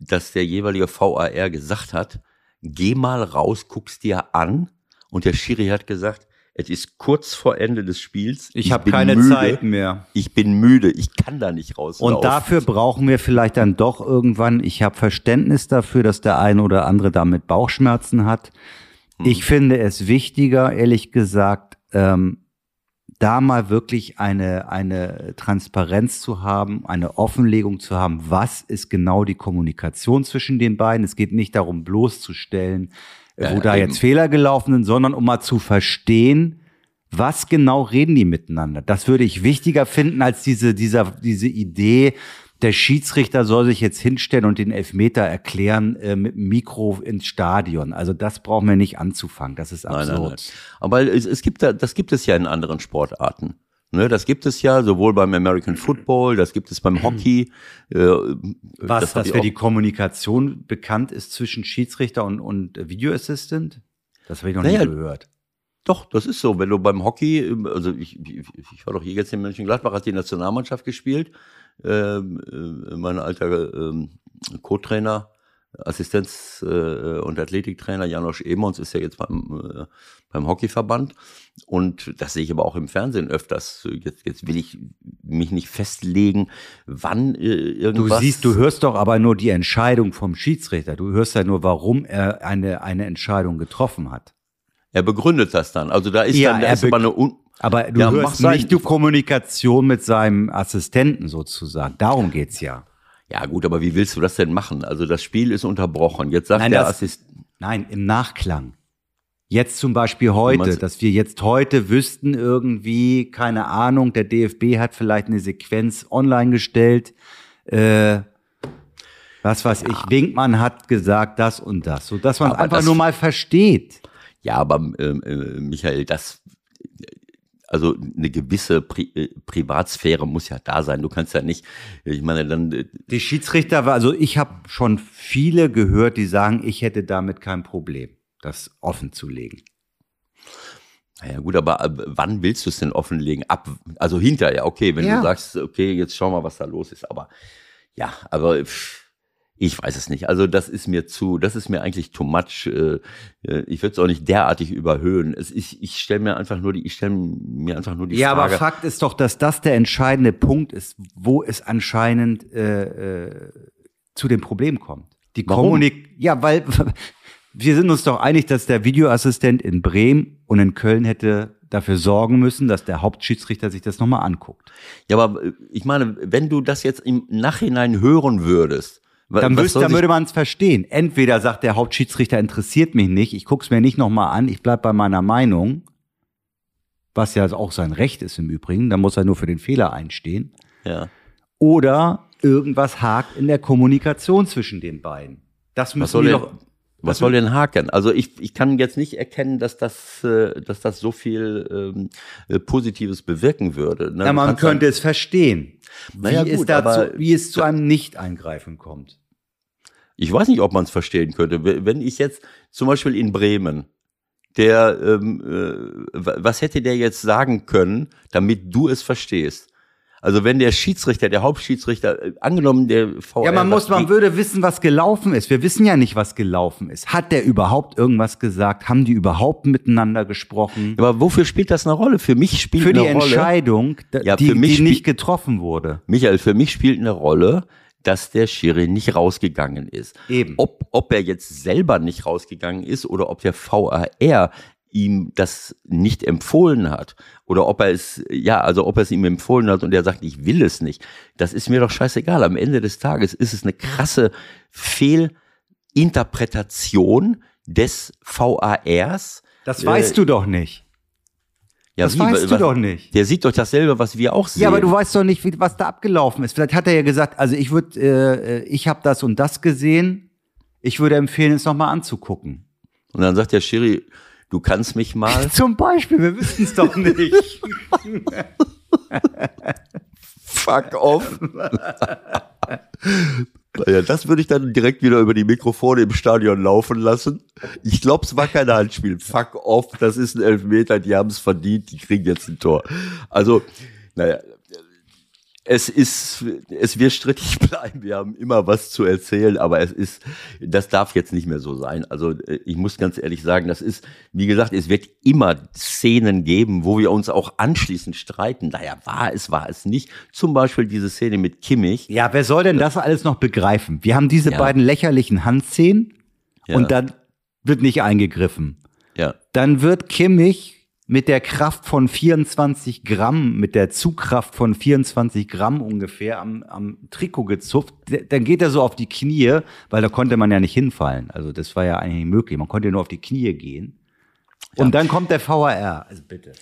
dass der jeweilige VAR gesagt hat, geh mal raus, guck's dir an. Und der Schiri hat gesagt, es ist kurz vor Ende des Spiels. Ich, habe bin keine müde. Zeit mehr. Ich bin müde, ich kann da nicht raus. Und dafür brauchen wir vielleicht dann doch irgendwann, ich habe Verständnis dafür, dass der eine oder andere damit Bauchschmerzen hat. Hm. Ich finde es wichtiger, ehrlich gesagt, ähm, da mal wirklich eine, eine Transparenz zu haben, eine Offenlegung zu haben, was ist genau die Kommunikation zwischen den beiden. Es geht nicht darum, bloßzustellen, äh, Ja, wo da eben. jetzt Fehler gelaufen sind, sondern um mal zu verstehen, was genau reden die miteinander. Das würde ich wichtiger finden als diese, dieser, diese Idee, der Schiedsrichter soll sich jetzt hinstellen und den Elfmeter erklären äh, mit Mikro ins Stadion. Also das brauchen wir nicht anzufangen. Das ist Nein, absurd. nein, nein. Aber es, es gibt da, das gibt es ja in anderen Sportarten. Ne, das gibt es ja sowohl beim American Football, das gibt es beim Hockey. Äh, Was, das dass für die Kommunikation bekannt ist zwischen Schiedsrichter und, und Video Assistant? Das habe ich noch Naja, nie gehört. Doch, das ist so. Wenn du beim Hockey, also ich, ich, ich war doch hier jetzt in Mönchengladbach, hat die Nationalmannschaft gespielt. Ähm, äh, mein alter ähm, Co-Trainer, Assistenz- äh, und Athletiktrainer Janosch Emons ist ja jetzt beim, äh, beim Hockeyverband. Und das sehe ich aber auch im Fernsehen öfters. Jetzt, jetzt will ich mich nicht festlegen, wann äh, Du irgendwas. siehst, du hörst doch aber nur die Entscheidung vom Schiedsrichter. Du hörst ja nur, warum er eine, eine Entscheidung getroffen hat. er begründet das dann. Also da ist Ja, dann da ist aber be- eine Un Aber du Ja, mach hörst sein. nicht die Kommunikation mit seinem Assistenten sozusagen. Darum geht's ja. Ja gut, aber wie willst du das denn machen? Also das Spiel ist unterbrochen. Jetzt sagt Nein, der das- Assistent. Nein, im Nachklang. Jetzt zum Beispiel heute, dass wir jetzt heute wüssten irgendwie, keine Ahnung, der DFB hat vielleicht eine Sequenz online gestellt, äh, was weiß ich, Winkmann hat gesagt das und das, so dass man Aber einfach das- nur mal versteht. Ja, aber ähm, äh, Michael, das also eine gewisse Pri äh, Privatsphäre muss ja da sein. Du kannst ja nicht, ich meine, dann äh, Die Schiedsrichter also ich habe schon viele gehört, die sagen, ich hätte damit kein Problem, das offen zu legen. naja gut, aber äh, wann willst du es denn offenlegen? Ab, also hinterher, okay, wenn Ja. du sagst, okay, jetzt schau mal, was da los ist. Aber ja, aber pff, ich weiß es nicht. Also das ist mir zu, das ist mir eigentlich too much. Äh, äh, Ich würde es auch nicht derartig überhöhen. Es, ich ich stelle mir einfach nur die, ich stelle mir einfach nur die Ja, Frage. aber Fakt ist doch, dass das der entscheidende Punkt ist, wo es anscheinend äh, äh, zu dem Problem kommt. Die Warum? Kommunik ja, weil (laughs) wir sind uns doch einig, dass der Videoassistent in Bremen und in Köln hätte dafür sorgen müssen, dass der Hauptschiedsrichter sich das nochmal anguckt. Ja, aber äh, ich meine, wenn du das jetzt im Nachhinein hören würdest, Dann, wüsste, soll dann würde man es verstehen. Entweder sagt der Hauptschiedsrichter interessiert mich nicht, ich guck's mir nicht nochmal an, ich bleib bei meiner Meinung, was ja auch sein Recht ist im Übrigen, dann muss er nur für den Fehler einstehen. ja. oder irgendwas hakt in der Kommunikation zwischen den beiden. Das müssen denn, doch. Was soll denn haken? Also ich, ich kann jetzt nicht erkennen, dass das, äh, dass das so viel ähm, äh, Positives bewirken würde. Ne? Ja, man könnte es verstehen, wie, Naja, es gut, dazu, aber- wie es zu einem Nicht-Eingreifen kommt. Ich weiß nicht, ob man es verstehen könnte. Wenn ich jetzt zum Beispiel in Bremen, der, ähm, äh, wa- was hätte der jetzt sagen können, damit du es verstehst? Also wenn der Schiedsrichter, der Hauptschiedsrichter, äh, angenommen der VR, Ja, man muss, man die- würde wissen, was gelaufen ist. Wir wissen ja nicht, was gelaufen ist. Hat der überhaupt irgendwas gesagt? Haben die überhaupt miteinander gesprochen? aber wofür spielt das eine Rolle? Für mich spielt Für die eine Rolle. Entscheidung, d- Ja, die, für mich die nicht getroffen wurde. Michael, für mich spielt eine Rolle, dass der Schiri nicht rausgegangen ist. Eben. Ob, ob er jetzt selber nicht rausgegangen ist oder ob der VAR ihm das nicht empfohlen hat oder ob er es, ja, also ob er es ihm empfohlen hat und er sagt, ich will es nicht. Das ist mir doch scheißegal. Am Ende des Tages ist es eine krasse Fehlinterpretation des VARs. Das Äh, weißt du doch nicht. Ja, das wie, weißt du was- doch nicht. Der sieht doch dasselbe, was wir auch sehen. Ja, aber du weißt doch nicht, wie, was da abgelaufen ist. Vielleicht hat er ja gesagt, also ich würde, äh, ich habe das und das gesehen. Ich würde empfehlen, es nochmal anzugucken. und dann sagt der Schiri, du kannst mich mal. (laughs) Zum Beispiel, wir wissen es doch nicht. (laughs) Fuck off. (laughs) Naja, das würde ich dann direkt wieder über die Mikrofone im Stadion laufen lassen. Ich glaube, es war kein Handspiel. Fuck off, das ist ein Elfmeter, die haben es verdient, die kriegen jetzt ein Tor. Also, naja, es ist, es wird strittig (laughs) bleiben. Wir haben immer was zu erzählen, aber es ist, das darf jetzt nicht mehr so sein. Also äh, ich muss ganz ehrlich sagen, das ist, wie gesagt, es wird immer Szenen geben, wo wir uns auch anschließend streiten. Naja, war es, war es nicht. Zum Beispiel diese Szene mit Kimmich. ja, wer soll denn das alles noch begreifen? Wir haben diese Ja. beiden lächerlichen Handszenen Ja. und dann wird nicht eingegriffen. Ja, Dann wird Kimmich mit der Kraft von 24 Gramm, mit der Zugkraft von 24 Gramm ungefähr am, am Trikot gezupft. Dann geht er so auf die Knie, weil da konnte man ja nicht hinfallen. Also das war ja eigentlich nicht möglich. Man konnte ja nur auf die Knie gehen. Und dann kommt der VAR. Also bitte.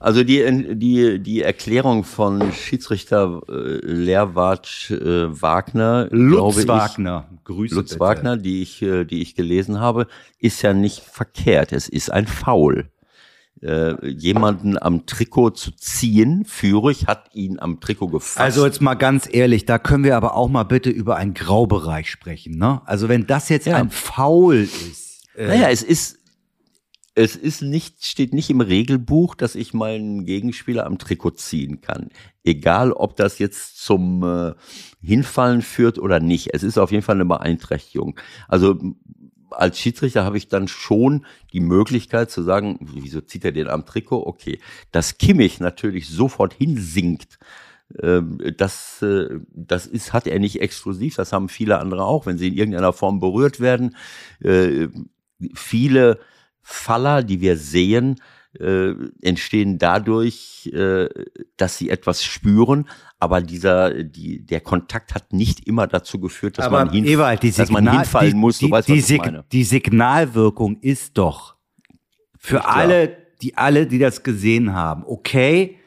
Also die, die, die Erklärung von Schiedsrichter äh, Lehrwart äh, Wagner, Lutz ich, Wagner. Grüße Lutz bitte. Wagner, die ich, äh, die ich gelesen habe, ist ja nicht verkehrt. Es ist ein Foul. Äh, jemanden am Trikot zu ziehen, Führig hat ihn am Trikot gefasst. Also jetzt mal ganz ehrlich, da können wir aber auch mal bitte über einen Graubereich sprechen. Ne? Also wenn das jetzt Ja. ein Foul ist, äh, naja, es ist, es ist nicht, steht nicht im Regelbuch, dass ich meinen Gegenspieler am Trikot ziehen kann. Egal, ob das jetzt zum äh, Hinfallen führt oder nicht. Es ist auf jeden Fall eine Beeinträchtigung. Also als Schiedsrichter habe ich dann schon die Möglichkeit zu sagen, wieso zieht er den am Trikot? Okay, dass Kimmich natürlich sofort hinsinkt, ähm, das, äh, das ist, hat er nicht exklusiv, das haben viele andere auch, wenn sie in irgendeiner Form berührt werden. Äh, viele Faller, die wir sehen, äh, entstehen dadurch, äh, dass sie etwas spüren, aber dieser, die, der Kontakt hat nicht immer dazu geführt, dass, aber man, hinf Ewald, die dass man hinfallen die, muss. Die, weißt, die, meine. die Signalwirkung ist doch für Klar. alle, die alle, die das gesehen haben, okay,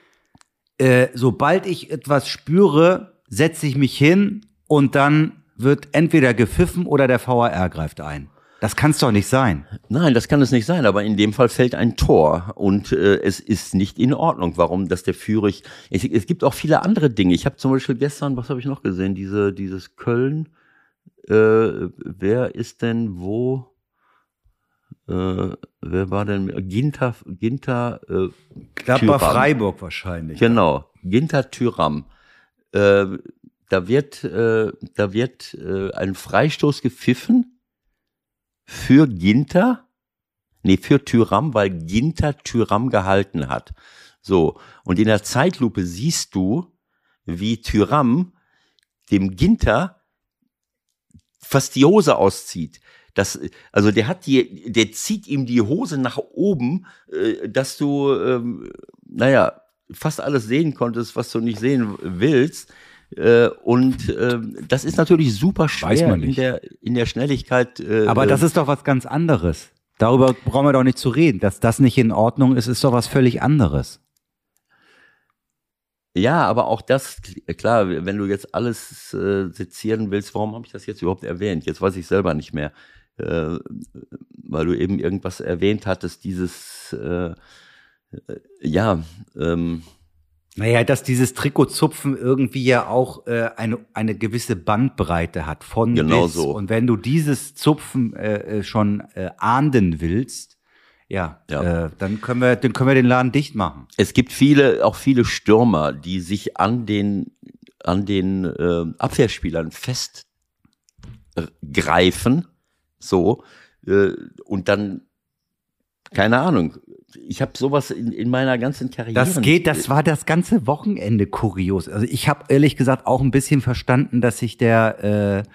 äh, sobald ich etwas spüre, setze ich mich hin und dann wird entweder gepfiffen oder der VAR greift ein. Das kann es doch nicht sein. Nein, das kann es nicht sein, aber in dem Fall fällt ein Tor und äh, es ist nicht in Ordnung. Warum, dass der Führig. Es, es gibt auch viele andere Dinge. Ich habe zum Beispiel gestern, was habe ich noch gesehen? Diese, dieses Köln. Äh, wer ist denn wo? Äh, wer war denn? Ginter, Ginter. Äh, Tyram. Freiburg wahrscheinlich. Genau, Ginter Tyram. Äh, da wird, äh, da wird äh, ein Freistoß gepfiffen für Ginter, nee, für Tyram, weil Ginter Tyram gehalten hat. So, und in der Zeitlupe siehst du, wie Tyram dem Ginter fast die Hose auszieht. Das, also der hat die, der zieht ihm die Hose nach oben, äh, dass du, ähm, naja, fast alles sehen konntest, was du nicht sehen willst. Äh, und ähm, das ist natürlich super schwer Weiß man in der in der Schnelligkeit. Äh, Aber das ist doch was ganz anderes. Darüber brauchen wir doch nicht zu reden. Dass das nicht in Ordnung ist, ist doch was völlig anderes. Ja, aber auch das, klar, wenn du jetzt alles äh, sezieren willst, warum habe ich das jetzt überhaupt erwähnt? Jetzt weiß ich selber nicht mehr. Äh, weil du eben irgendwas erwähnt hattest, dieses, äh, äh, ja, ähm, Naja, dass dieses Trikotzupfen irgendwie ja auch äh, eine, eine gewisse Bandbreite hat von Genau bis. so. Und wenn du dieses Zupfen äh, äh, schon äh, ahnden willst, ja, Ja. Äh, dann können wir, dann können wir den Laden dicht machen. es gibt viele, auch viele Stürmer, die sich an den, an den äh, Abwehrspielern festgreifen, so, äh, und dann, keine Ahnung, ich habe sowas in, in meiner ganzen Karriere. Das geht, das war das ganze Wochenende kurios. Also ich habe ehrlich gesagt auch ein bisschen verstanden, dass sich der, äh,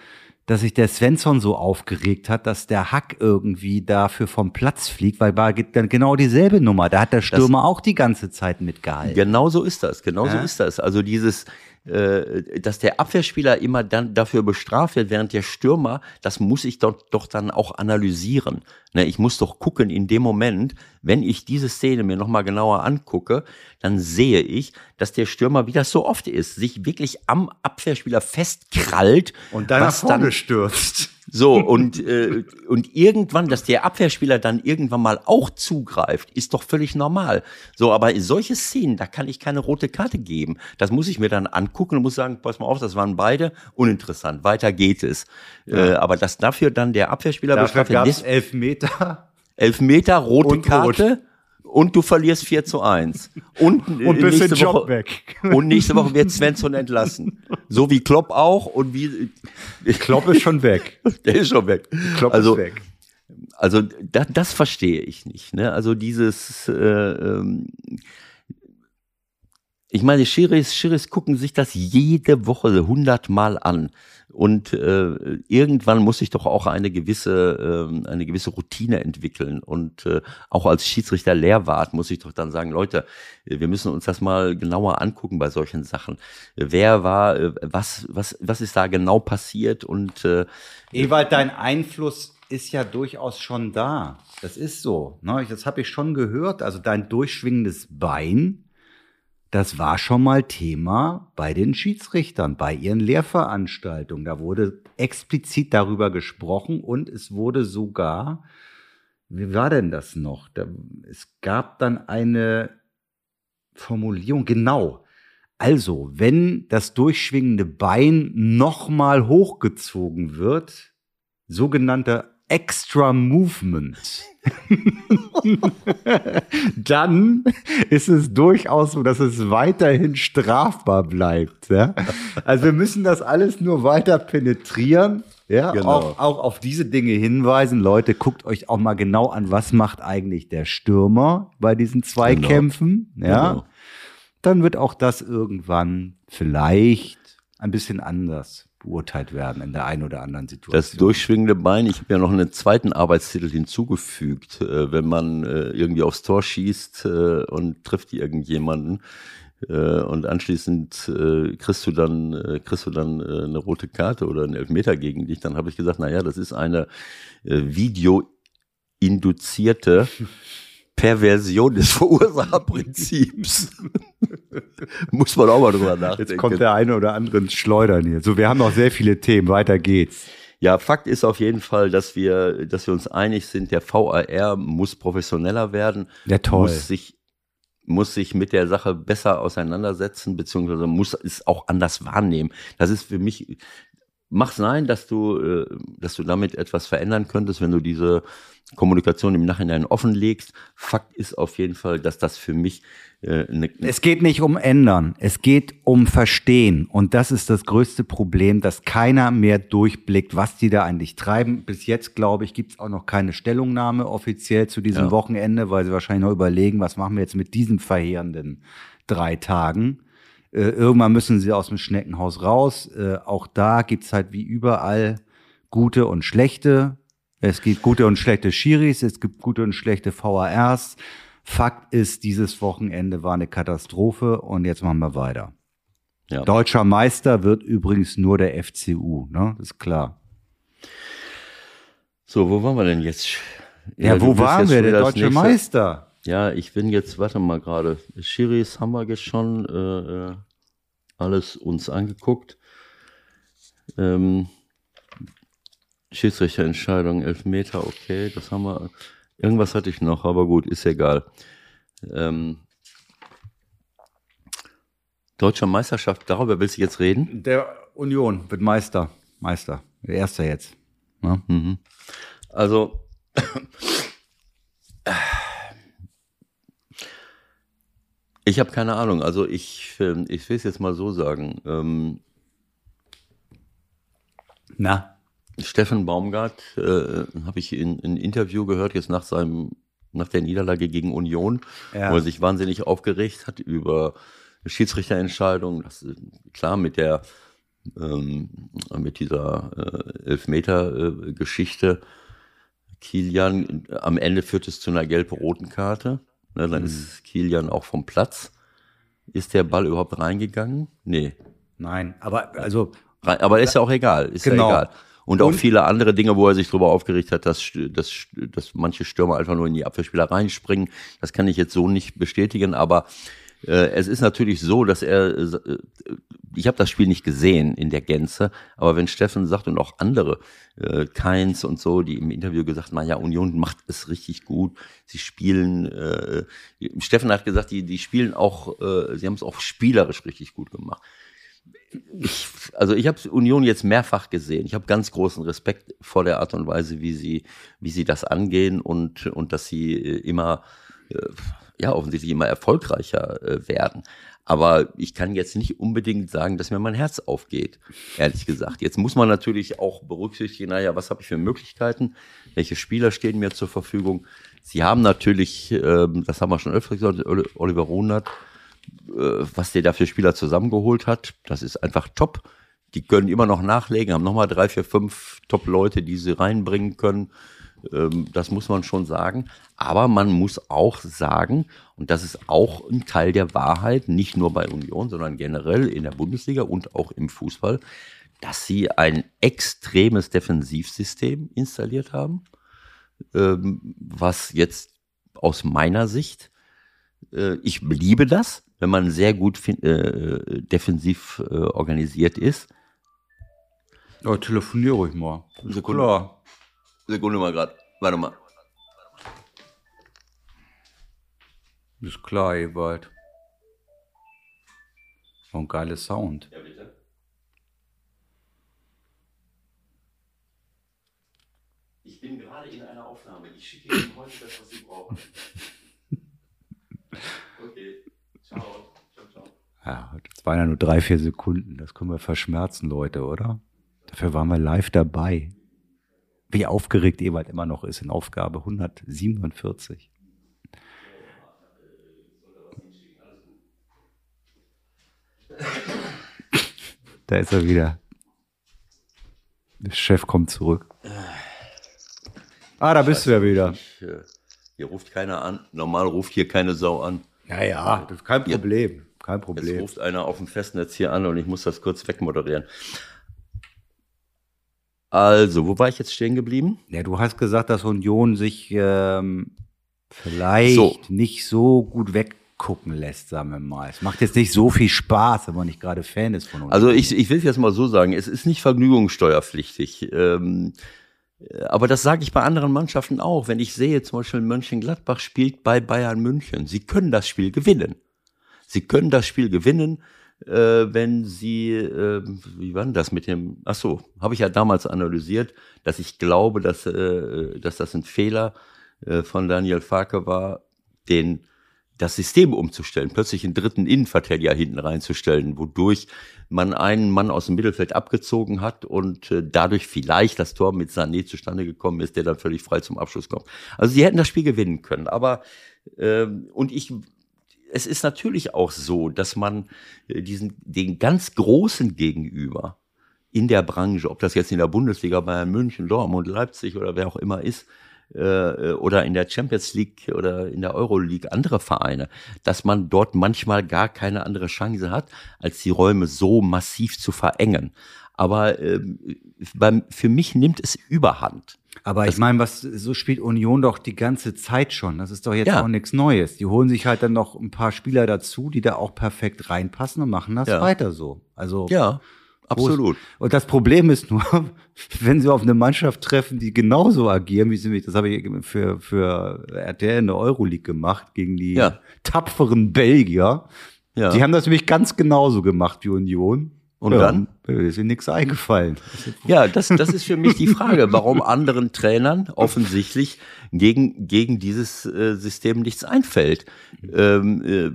dass sich der Svensson so aufgeregt hat, dass der Hack irgendwie dafür vom Platz fliegt, weil war dann genau dieselbe Nummer. Da hat der Stürmer auch die ganze Zeit mitgehalten. Genau so ist das, genau so Ja. ist das. Also dieses, äh, dass der Abwehrspieler immer dann dafür bestraft wird, während der Stürmer, das muss ich doch, doch dann auch analysieren. Ne, ich muss doch gucken in dem Moment, wenn ich diese Szene mir nochmal genauer angucke, dann sehe ich, dass der Stürmer, wie das so oft ist, sich wirklich am Abwehrspieler festkrallt. was dann, stürzt. So, und, äh, und irgendwann, dass der Abwehrspieler dann irgendwann mal auch zugreift, ist doch völlig normal. So, aber solche Szenen, da kann ich keine rote Karte geben. Das muss ich mir dann angucken und muss sagen, pass mal auf, das waren beide uninteressant. Weiter geht es. Äh, aber dass dafür dann der Abwehrspieler bestraft wird, es des- elf Meter. Rote. Karte. Und du verlierst 4 zu 1. Und, (laughs) Und bist nächste den Job Woche, weg. (laughs) Und nächste Woche wird Svensson entlassen. So wie Klopp auch und wie, (laughs) Klopp ist schon weg. der ist schon weg. Klopp also, ist weg. also da, das verstehe ich nicht. Ne? Also dieses, äh, ähm, ich meine, Schiris, Schiris gucken sich das jede Woche hundertmal an. Und äh, irgendwann muss ich doch auch eine gewisse, ähm, eine gewisse Routine entwickeln. Und äh, auch als Schiedsrichter Lehrwart muss ich doch dann sagen, Leute, äh, wir müssen uns das mal genauer angucken bei solchen Sachen. Wer war, äh, was, was, was ist da genau passiert? Und äh, Ewald, dein Einfluss ist ja durchaus schon da. Das ist so. Ne? Das habe ich schon gehört. Also dein durchschwingendes Bein, das war schon mal Thema bei den Schiedsrichtern, bei ihren Lehrveranstaltungen. Da wurde explizit darüber gesprochen und es wurde sogar, wie war denn das noch? Da, es gab dann eine Formulierung, genau. Also, wenn das durchschwingende Bein nochmal hochgezogen wird, sogenannter Extra Movement, (laughs) dann ist es durchaus so, dass es weiterhin strafbar bleibt. Ja? Also wir müssen das alles nur weiter penetrieren. Ja, Genau. auch, auch auf diese Dinge hinweisen. Leute, guckt euch auch mal genau an, was macht eigentlich der Stürmer bei diesen Zweikämpfen. Ja, Genau. dann wird auch das irgendwann vielleicht ein bisschen anders beurteilt werden in der einen oder anderen Situation. Das durchschwingende Bein, ich habe ja noch einen zweiten Arbeitstitel hinzugefügt, äh, wenn man äh, irgendwie aufs Tor schießt äh, und trifft irgendjemanden und anschließend kriegst du dann kriegst du dann eine rote Karte oder einen Elfmeter gegen dich, dann habe ich gesagt, na ja, das ist eine videoinduzierte Perversion des Verursacherprinzips. (laughs) (laughs) Muss man auch mal drüber nachdenken. Jetzt kommt der eine oder andere ins Schleudern hier. So, wir haben noch sehr viele Themen. Weiter geht's. Ja, Fakt ist auf jeden Fall, dass wir, dass wir uns einig sind, der VAR muss professioneller werden, Ja, toll. muss sich muss sich mit der Sache besser auseinandersetzen, beziehungsweise muss es auch anders wahrnehmen. Das ist für mich, mach sein, dass du, äh, dass du damit etwas verändern könntest, wenn du diese Kommunikation im Nachhinein offenlegst. Fakt ist auf jeden Fall, dass das für mich äh, eine, Es geht nicht um ändern, es geht um verstehen. Und das ist das größte Problem, dass keiner mehr durchblickt, was die da eigentlich treiben. Bis jetzt, glaube ich, gibt es auch noch keine Stellungnahme offiziell zu diesem Ja. Wochenende, weil sie wahrscheinlich noch überlegen, was machen wir jetzt mit diesen verheerenden drei Tagen. Äh, irgendwann müssen sie aus dem Schneckenhaus raus. Äh, auch da gibt's halt wie überall gute und schlechte. Es gibt gute und schlechte Schiris, es gibt gute und schlechte VARs. Fakt ist, dieses Wochenende war eine Katastrophe und jetzt machen wir weiter. ja. Deutscher Meister wird übrigens nur der FCU, ne? Das ist klar. So, wo waren wir denn jetzt? Ja, du wo waren wir? Der deutsche nächste- Meister. Ja, ich bin jetzt, warte mal gerade. Schiris haben wir jetzt schon äh, äh, alles uns angeguckt. Ähm, Schiedsrichterentscheidung, Elfmeter, okay, das haben wir. Irgendwas hatte ich noch, aber gut, ist egal. Ähm, Deutscher Meisterschaft, darüber willst du jetzt reden? Der Union wird Meister. Meister. Der Erste jetzt. Ne? Mhm. Also, ich habe keine Ahnung. Also ich, ähm, ich will es jetzt mal so sagen. Ähm, Na, Steffen Baumgart äh, habe ich in in ein Interview gehört, jetzt nach seinem nach der Niederlage gegen Union, Ja. wo er sich wahnsinnig aufgeregt hat über Schiedsrichterentscheidungen. Das ist klar mit der ähm, mit dieser äh, Elfmeter-Geschichte. Kilian, am Ende führt es zu einer gelb-roten Karte. Ne, dann ist Kilian auch vom Platz. Ist der Ball überhaupt reingegangen? Nee. nein. Aber also aber ist ja auch egal. Ist Genau. ja egal. Und auch Und- viele andere Dinge, wo er sich darüber aufgeregt hat, dass, dass, dass manche Stürmer einfach nur in die Abwehrspieler reinspringen. Das kann ich jetzt so nicht bestätigen, aber es ist natürlich so, dass er, äh, ich habe das Spiel nicht gesehen in der Gänze, aber wenn Steffen sagt und auch andere, äh, Keins und so, die im Interview gesagt haben, ja, Union macht es richtig gut, sie spielen, äh, Steffen hat gesagt, die, die spielen auch, äh, sie haben es auch spielerisch richtig gut gemacht ich, also ich habe Union jetzt mehrfach gesehen. Ich habe ganz großen Respekt vor der Art und Weise, wie sie, wie sie das angehen und und dass sie äh, immer, äh, ja offensichtlich immer erfolgreicher äh, werden. Aber ich kann jetzt nicht unbedingt sagen, dass mir mein Herz aufgeht, ehrlich gesagt. Jetzt muss man natürlich auch berücksichtigen, naja, was habe ich für Möglichkeiten? Welche Spieler stehen mir zur Sie haben natürlich, ähm, das haben wir schon öfter gesagt, Oli- Oliver Runert, äh, was der da für Spieler zusammengeholt hat, das ist einfach top. Die können immer noch nachlegen, haben nochmal drei, vier, fünf Top-Leute, die sie reinbringen können. Ähm, das muss man schon sagen. Aber man muss auch sagen, und das ist auch ein Teil der Wahrheit, nicht nur bei Union, sondern generell in der Bundesliga und auch im Fußball, dass sie ein extremes Defensivsystem installiert haben, ähm, was jetzt aus meiner Sicht äh, ich liebe das, wenn man sehr gut äh, defensiv äh, organisiert ist. ja, telefoniere ruhig mal. Ist klar. Sekunde mal gerade. Warte mal. Ist klar, Ewald. Oh, ein geiler Sound. Ja, bitte. Ich bin gerade Aufnahme. Ich schicke Ihnen heute das, was Sie brauchen. (laughs) Okay. Ciao. Ciao, ciao. Ja, das waren ja nur drei, vier Sekunden. Das können wir verschmerzen, Leute, oder? Dafür waren wir live dabei. Wie aufgeregt Ewald immer noch ist in Aufgabe 147. Da ist er wieder. Der Chef kommt zurück. Ah, da bist du ja wieder. Ich, äh, hier ruft keiner an. Normal ruft hier keine Sau an. Ja, ja, das ist kein Problem. Kein Jetzt Problem. ruft einer auf dem Festnetz hier an und ich muss das kurz wegmoderieren. Also, wo war ich jetzt stehen geblieben? Ja, du hast gesagt, dass Union sich ähm, vielleicht So. nicht so gut weggucken lässt, sagen wir mal. Es macht jetzt nicht so viel Spaß, wenn man nicht gerade Fan ist von uns. Also ich, ich will es jetzt mal so sagen, es ist nicht vergnügungssteuerpflichtig. Ähm, äh, aber das sage ich bei anderen Mannschaften auch. Wenn ich sehe, zum Beispiel Mönchengladbach spielt bei Bayern München. Sie können das Spiel gewinnen. Sie können das Spiel gewinnen, äh, wenn sie, äh, wie war denn das mit dem, ach so, habe ich ja damals analysiert, dass ich glaube, dass, äh, dass das ein Fehler äh, von Daniel Farke war, den das System umzustellen, plötzlich einen dritten Innenverteidiger hinten reinzustellen, wodurch man einen Mann aus dem Mittelfeld abgezogen hat und äh, dadurch vielleicht das Tor mit Sané zustande gekommen ist, der dann völlig frei zum Abschluss kommt. Also sie hätten das Spiel gewinnen können, aber ähm, und ich es ist natürlich auch so, dass man äh, diesen den ganz großen gegenüber in der Branche, ob das jetzt in der Bundesliga Bayern München, Dortmund, Leipzig oder wer auch immer ist, äh, oder in der Champions League oder in der Euroleague andere Vereine, dass man dort manchmal gar keine andere Chance hat, als die Räume so massiv zu verengen. Aber ähm, beim, für mich nimmt es Überhand. Aber ich meine, was so spielt Union doch die ganze Zeit schon. Das ist doch jetzt Ja. auch nichts Neues. Die holen sich halt dann noch ein paar Spieler dazu, die da auch perfekt reinpassen und machen das Ja. weiter so. Also Ja, absolut. Und das Problem ist nur, (laughs) wenn sie auf eine Mannschaft treffen, die genauso agieren, wie sie mich, das habe ich für, für RTL in der Euroleague gemacht, gegen die Ja. tapferen Belgier. Ja. Die haben das nämlich ganz genauso gemacht wie Union. Und ja, dann? Ist ihnen nichts eingefallen. Ja, das, das ist für mich die Frage, warum anderen Trainern offensichtlich gegen, gegen dieses äh, System nichts einfällt. Ähm, äh,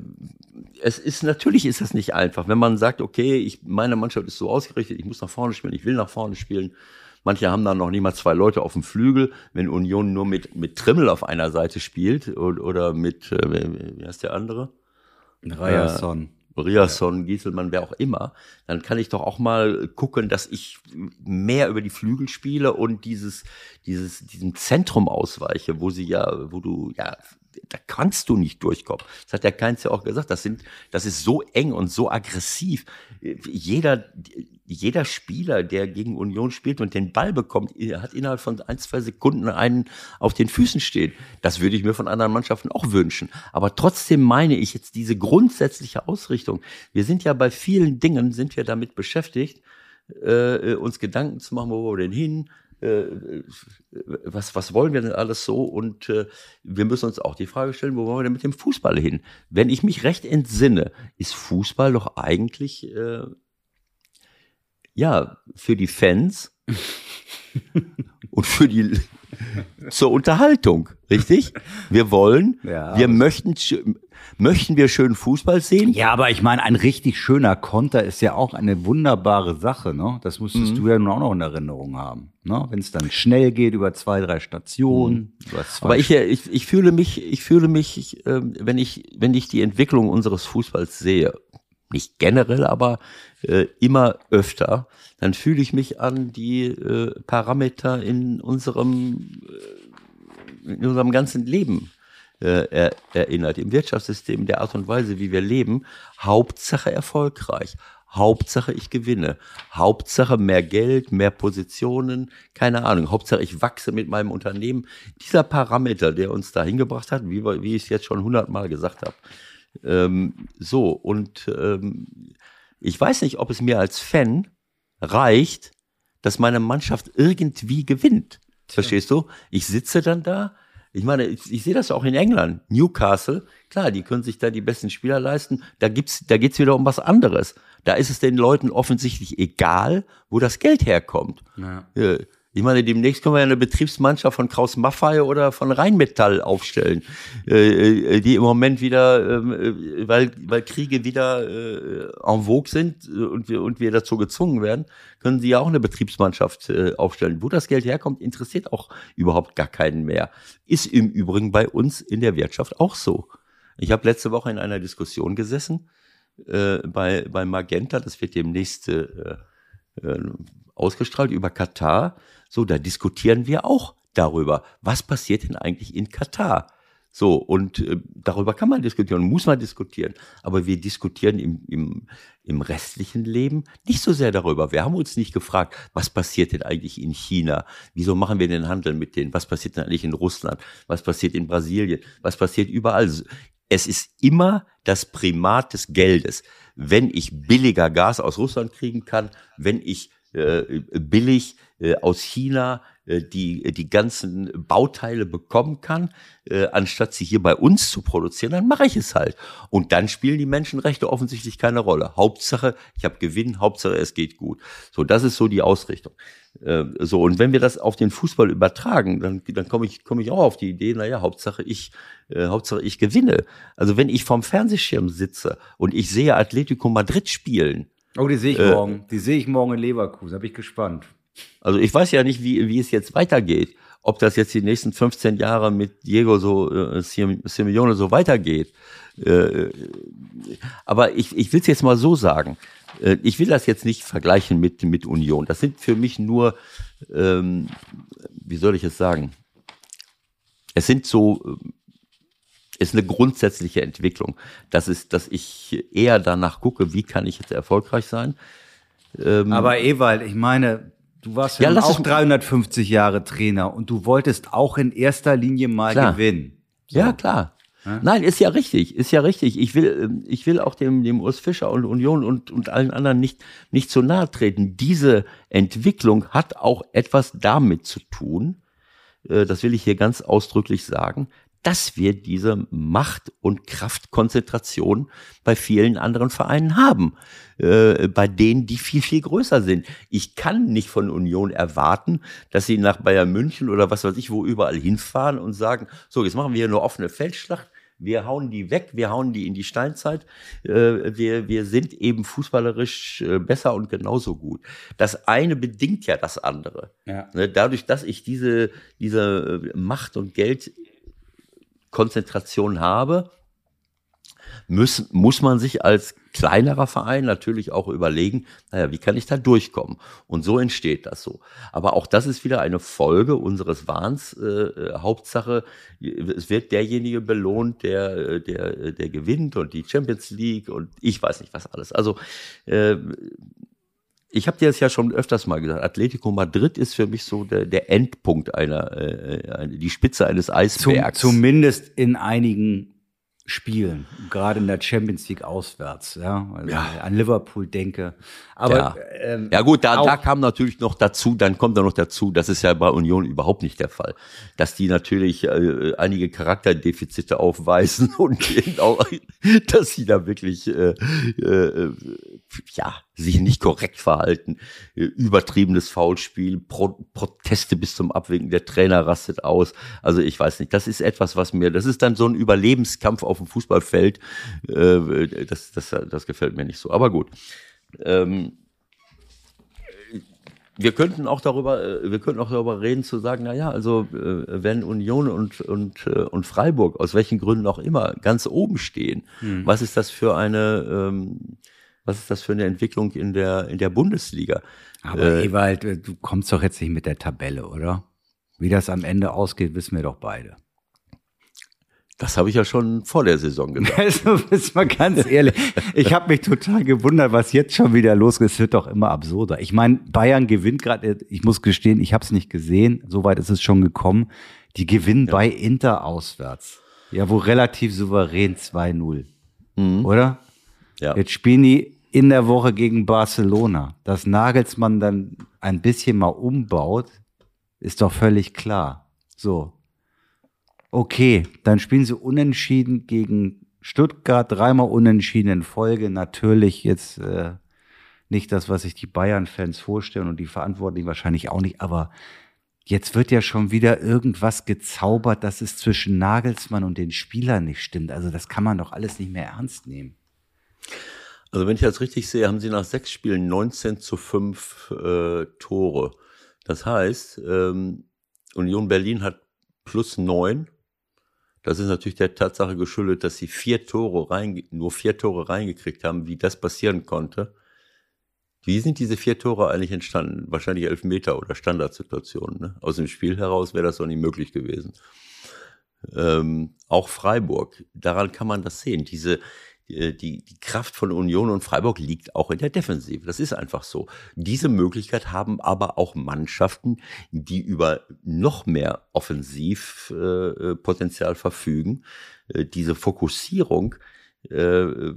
es ist natürlich ist das nicht einfach, wenn man sagt, okay, ich, meine Mannschaft ist so ausgerichtet, ich muss nach vorne spielen, ich will nach vorne spielen. Manche haben dann noch nicht mal zwei Leute auf dem Flügel, wenn Union nur mit, mit Trimmel auf einer Seite spielt oder, oder mit, äh, wie- heißt der andere? Ryerson. Riasson, Gieselmann, wer auch immer, dann kann ich doch auch mal gucken, dass ich mehr über die Flügel spiele und dieses, dieses, diesem Zentrum ausweiche, wo sie ja, wo du, ja, da kannst du nicht durchkommen. Das hat der Keins ja auch gesagt. Das sind, das ist so eng und so aggressiv. Jeder, jeder Spieler, der gegen Union spielt und den Ball bekommt, hat innerhalb von ein, zwei Sekunden einen auf den Füßen stehen. Das würde ich mir von anderen Mannschaften auch wünschen. Aber trotzdem meine ich jetzt diese grundsätzliche Ausrichtung. Wir sind ja bei vielen Dingen, sind wir damit beschäftigt, äh, uns Gedanken zu machen, wo wollen wir denn hin? Äh, was, was wollen wir denn alles so? Und äh, wir müssen uns auch die Frage stellen, wo wollen wir denn mit dem Fußball hin? Wenn ich mich recht entsinne, ist Fußball doch eigentlich äh, ja für die Fans (laughs) und für die (laughs) zur Unterhaltung, richtig? Wir wollen, (laughs) Ja, wir möchten, möchten wir schön Fußball sehen? Ja, aber ich meine, ein richtig schöner Konter ist ja auch eine wunderbare Sache, ne? Das musstest Mhm. du ja nun auch noch in Erinnerung haben, ne? Wenn es dann schnell geht über zwei, drei Stationen. über zwei Mhm. Aber ich, äh, ich, ich fühle mich, ich fühle mich, ich, ähm, wenn ich, wenn ich die Entwicklung unseres Fußballs sehe, nicht generell, aber äh, immer öfter, dann fühle ich mich an die äh, Parameter in unserem, äh, in unserem ganzen Leben äh, er, erinnert. Im Wirtschaftssystem, der Art und Weise, wie wir leben, Hauptsache erfolgreich. Hauptsache ich gewinne. Hauptsache mehr Geld, mehr Positionen, keine Ahnung. Hauptsache ich wachse mit meinem Unternehmen. Dieser Parameter, der uns da hingebracht hat, wie, wie ich es jetzt schon hundertmal gesagt habe. Ähm, so, und ähm, ich weiß nicht, ob es mir als Fan reicht, dass meine Mannschaft irgendwie gewinnt. Verstehst du? Ich sitze dann da. Ich meine, ich, ich sehe das auch in England. Newcastle, klar, die können sich da die besten Spieler leisten. Da gibt's, da geht's wieder um was anderes. Da ist es den Leuten offensichtlich egal, wo das Geld herkommt. Ja. Ich meine, demnächst können wir ja eine Betriebsmannschaft von Kraus Maffei oder von Rheinmetall aufstellen, äh, äh die im Moment wieder, ähm, äh, weil, weil Kriege wieder äh, en vogue sind äh, und wir, und wir dazu gezwungen werden, können sie ja auch eine Betriebsmannschaft äh, aufstellen. Wo das Geld herkommt, interessiert auch überhaupt gar keinen mehr. Ist im Übrigen bei uns in der Wirtschaft auch so. Ich habe letzte Woche in einer Diskussion gesessen äh, bei, bei Magenta, das wird demnächst äh, äh, ausgestrahlt über Katar. So, da diskutieren wir auch darüber, was passiert denn eigentlich in Katar? So, und äh, darüber kann man diskutieren, muss man diskutieren. Aber wir diskutieren im, im, im restlichen Leben nicht so sehr darüber. Wir haben uns nicht gefragt, was passiert denn eigentlich in China? Wieso machen wir den Handel mit denen? Was passiert denn eigentlich in Russland? Was passiert in Brasilien? Was passiert überall? Es ist immer das Primat des Geldes. Wenn ich billiger Gas aus Russland kriegen kann, wenn ich äh, billig äh, aus China äh, die, die ganzen Bauteile bekommen kann, äh, anstatt sie hier bei uns zu produzieren, dann mache ich es halt. Und dann spielen die Menschenrechte offensichtlich keine Rolle. Hauptsache, ich habe Gewinn, Hauptsache, es geht gut. So, das ist so die Ausrichtung. Äh, so, und wenn wir das auf den Fußball übertragen, dann, dann komme ich, komme ich auch auf die Idee, naja, Hauptsache ich, äh, Hauptsache ich gewinne. Also wenn ich vorm Fernsehschirm sitze und ich sehe Atletico Madrid spielen, Oh, die sehe ich äh, morgen. Die sehe ich morgen in Leverkusen. Da bin ich gespannt. Also ich weiß ja nicht, wie, wie es jetzt weitergeht. Ob das jetzt die nächsten 15 Jahre mit Diego so äh, Simeone so weitergeht. Äh, aber ich, ich will es jetzt mal so sagen. Äh, ich will das jetzt nicht vergleichen mit, mit Union. Das sind für mich nur, ähm, wie soll ich es sagen? Es sind so ist eine grundsätzliche Entwicklung. Das ist, dass ich eher danach gucke, wie kann ich jetzt erfolgreich sein. Ähm Aber Ewald, ich meine, du warst ja, ja auch 350 Jahre Trainer und du wolltest auch in erster Linie mal klar. gewinnen. So. Ja, klar. Ja? Nein, ist ja richtig, ist ja richtig. Ich will, ähm, ich will auch dem, dem Urs Fischer und Union und, und allen anderen nicht, nicht zu nahe treten. Diese Entwicklung hat auch etwas damit zu tun, äh, das will ich hier ganz ausdrücklich sagen, dass wir diese Macht- und Kraftkonzentration bei vielen anderen Vereinen haben, äh, bei denen, die viel, viel größer sind. Ich kann nicht von Union erwarten, dass sie nach Bayern München oder was weiß ich wo überall hinfahren und sagen, so, jetzt machen wir hier eine offene Feldschlacht, wir hauen die weg, wir hauen die in die Steinzeit. Äh, wir, wir sind eben fußballerisch äh, besser und genauso gut. Das eine bedingt ja das andere. Ja. Ne, dadurch, dass ich diese, diese äh, Macht und Geld Konzentration habe, muss, muss man sich als kleinerer Verein natürlich auch überlegen, naja, wie kann ich da durchkommen? Und so entsteht das so. Aber auch das ist wieder eine Folge unseres Wahns. Äh, äh Hauptsache, es wird derjenige belohnt, der, der, der gewinnt und die Champions League und ich weiß nicht was alles. Also äh, ich habe dir das ja schon öfters mal gesagt, Atletico Madrid ist für mich so der, der Endpunkt einer, äh, eine, die Spitze eines Eisbergs. Zum, zumindest in einigen spielen, gerade in der Champions League auswärts, ja, also ja. an Liverpool denke. Aber ja, ähm, ja gut, da, da kam natürlich noch dazu, dann kommt da noch dazu, das ist ja bei Union überhaupt nicht der Fall, dass die natürlich äh, einige Charakterdefizite aufweisen (laughs) und auch, dass sie da wirklich äh, äh, ja sich nicht korrekt verhalten, übertriebenes Foulspiel, Pro Proteste bis zum Abwinken, der Trainer rastet aus. Also ich weiß nicht, das ist etwas, was mir, das ist dann so ein Überlebenskampf auf dem Fußballfeld. Äh, das, das, das gefällt mir nicht so. Aber gut. Ähm, wir könnten auch darüber, äh, wir könnten auch darüber reden, zu sagen, na ja, also äh, wenn Union und und äh, und Freiburg aus welchen Gründen auch immer ganz oben stehen, hm. was ist das für eine ähm, was ist das für eine Entwicklung in der, in der Bundesliga? Aber äh, Ewald, du kommst doch jetzt nicht mit der Tabelle, oder? Wie das am Ende ausgeht, wissen wir doch beide. Das habe ich ja schon vor der Saison gesagt. (laughs) Also, ist mal ganz ehrlich. Ich habe mich total gewundert, was jetzt schon wieder losgeht. Es wird doch immer absurder. Ich meine, Bayern gewinnt gerade, ich muss gestehen, ich habe es nicht gesehen. Soweit ist es schon gekommen. Die gewinnen ja. bei Inter auswärts. Ja, wo relativ souverän 2-0. Mhm. Oder? Ja. Jetzt spielen die in der Woche gegen Barcelona. Dass Nagelsmann dann ein bisschen mal umbaut, ist doch völlig klar. So. Okay, dann spielen sie unentschieden gegen Stuttgart, dreimal unentschieden in Folge. Natürlich jetzt äh, nicht das, was sich die Bayern-Fans vorstellen und die Verantwortlichen wahrscheinlich auch nicht, aber jetzt wird ja schon wieder irgendwas gezaubert, dass es zwischen Nagelsmann und den Spielern nicht stimmt. Also das kann man doch alles nicht mehr ernst nehmen. Also wenn ich das richtig sehe, haben sie nach sechs Spielen 19 zu 5 äh, Tore. Das heißt, ähm, Union Berlin hat plus neun. Das ist natürlich der Tatsache geschuldet, dass sie vier Tore rein, nur vier Tore reingekriegt haben, wie das passieren konnte. Wie sind diese vier Tore eigentlich entstanden? Wahrscheinlich Elfmeter oder Standardsituationen. Ne? Aus dem Spiel heraus wäre das doch nicht möglich gewesen. Ähm, auch Freiburg, daran kann man das sehen. Diese, die, die Kraft von Union und Freiburg liegt auch in der Defensive. Das ist einfach so. Diese Möglichkeit haben aber auch Mannschaften, die über noch mehr Offensivpotenzial äh, verfügen. Äh, diese Fokussierung, äh,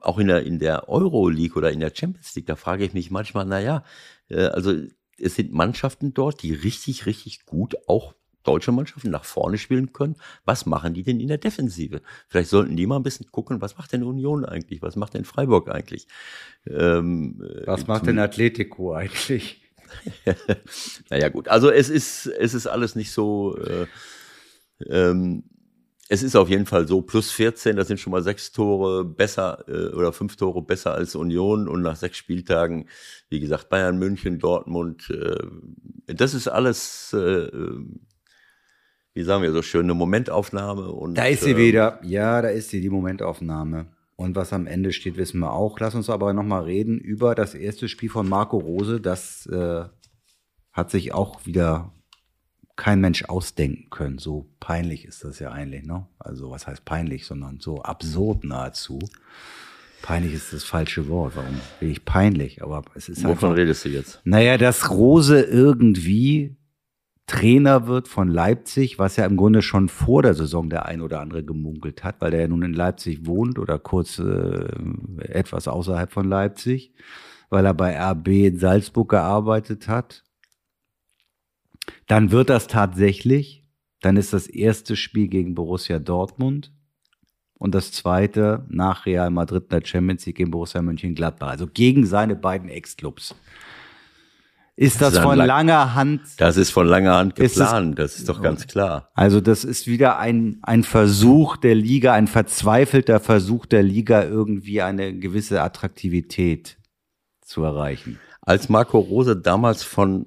auch in der, in der Euro-League oder in der Champions League, da frage ich mich manchmal, naja, äh, also es sind Mannschaften dort, die richtig, richtig gut auch deutsche Mannschaften nach vorne spielen können. Was machen die denn in der Defensive? Vielleicht sollten die mal ein bisschen gucken, was macht denn Union eigentlich? Was macht denn Freiburg eigentlich? Ähm, was macht denn Atletico eigentlich? (laughs) naja, gut. Also es ist, es ist alles nicht so, äh, ähm, es ist auf jeden Fall so, plus 14, das sind schon mal sechs Tore besser äh, oder fünf Tore besser als Union und nach sechs Spieltagen, wie gesagt, Bayern, München, Dortmund, äh, das ist alles äh, wie sagen wir so schön, eine Momentaufnahme. Und, da ist sie äh, wieder. Ja, da ist sie, die Momentaufnahme. Und was am Ende steht, wissen wir auch. Lass uns aber nochmal reden über das erste Spiel von Marco Rose. Das äh, hat sich auch wieder kein Mensch ausdenken können. So peinlich ist das ja eigentlich, ne? Also was heißt peinlich, sondern so absurd nahezu. Peinlich ist das falsche Wort. Warum bin ich peinlich? Aber es ist Wovon einfach, redest du jetzt? Naja, dass Rose irgendwie Trainer wird von Leipzig, was ja im Grunde schon vor der Saison der ein oder andere gemunkelt hat, weil er ja nun in Leipzig wohnt oder kurz äh, etwas außerhalb von Leipzig, weil er bei RB in Salzburg gearbeitet hat. Dann wird das tatsächlich. Dann ist das erste Spiel gegen Borussia Dortmund und das zweite nach Real Madrid in der Champions League gegen Borussia Mönchengladbach, also gegen seine beiden Ex-Clubs. Ist das, das von lang, langer Hand? Das ist von langer Hand geplant, ist das ist doch ganz klar. Also das ist wieder ein, ein Versuch der Liga, ein verzweifelter Versuch der Liga, irgendwie eine gewisse Attraktivität zu erreichen. Als Marco Rose damals von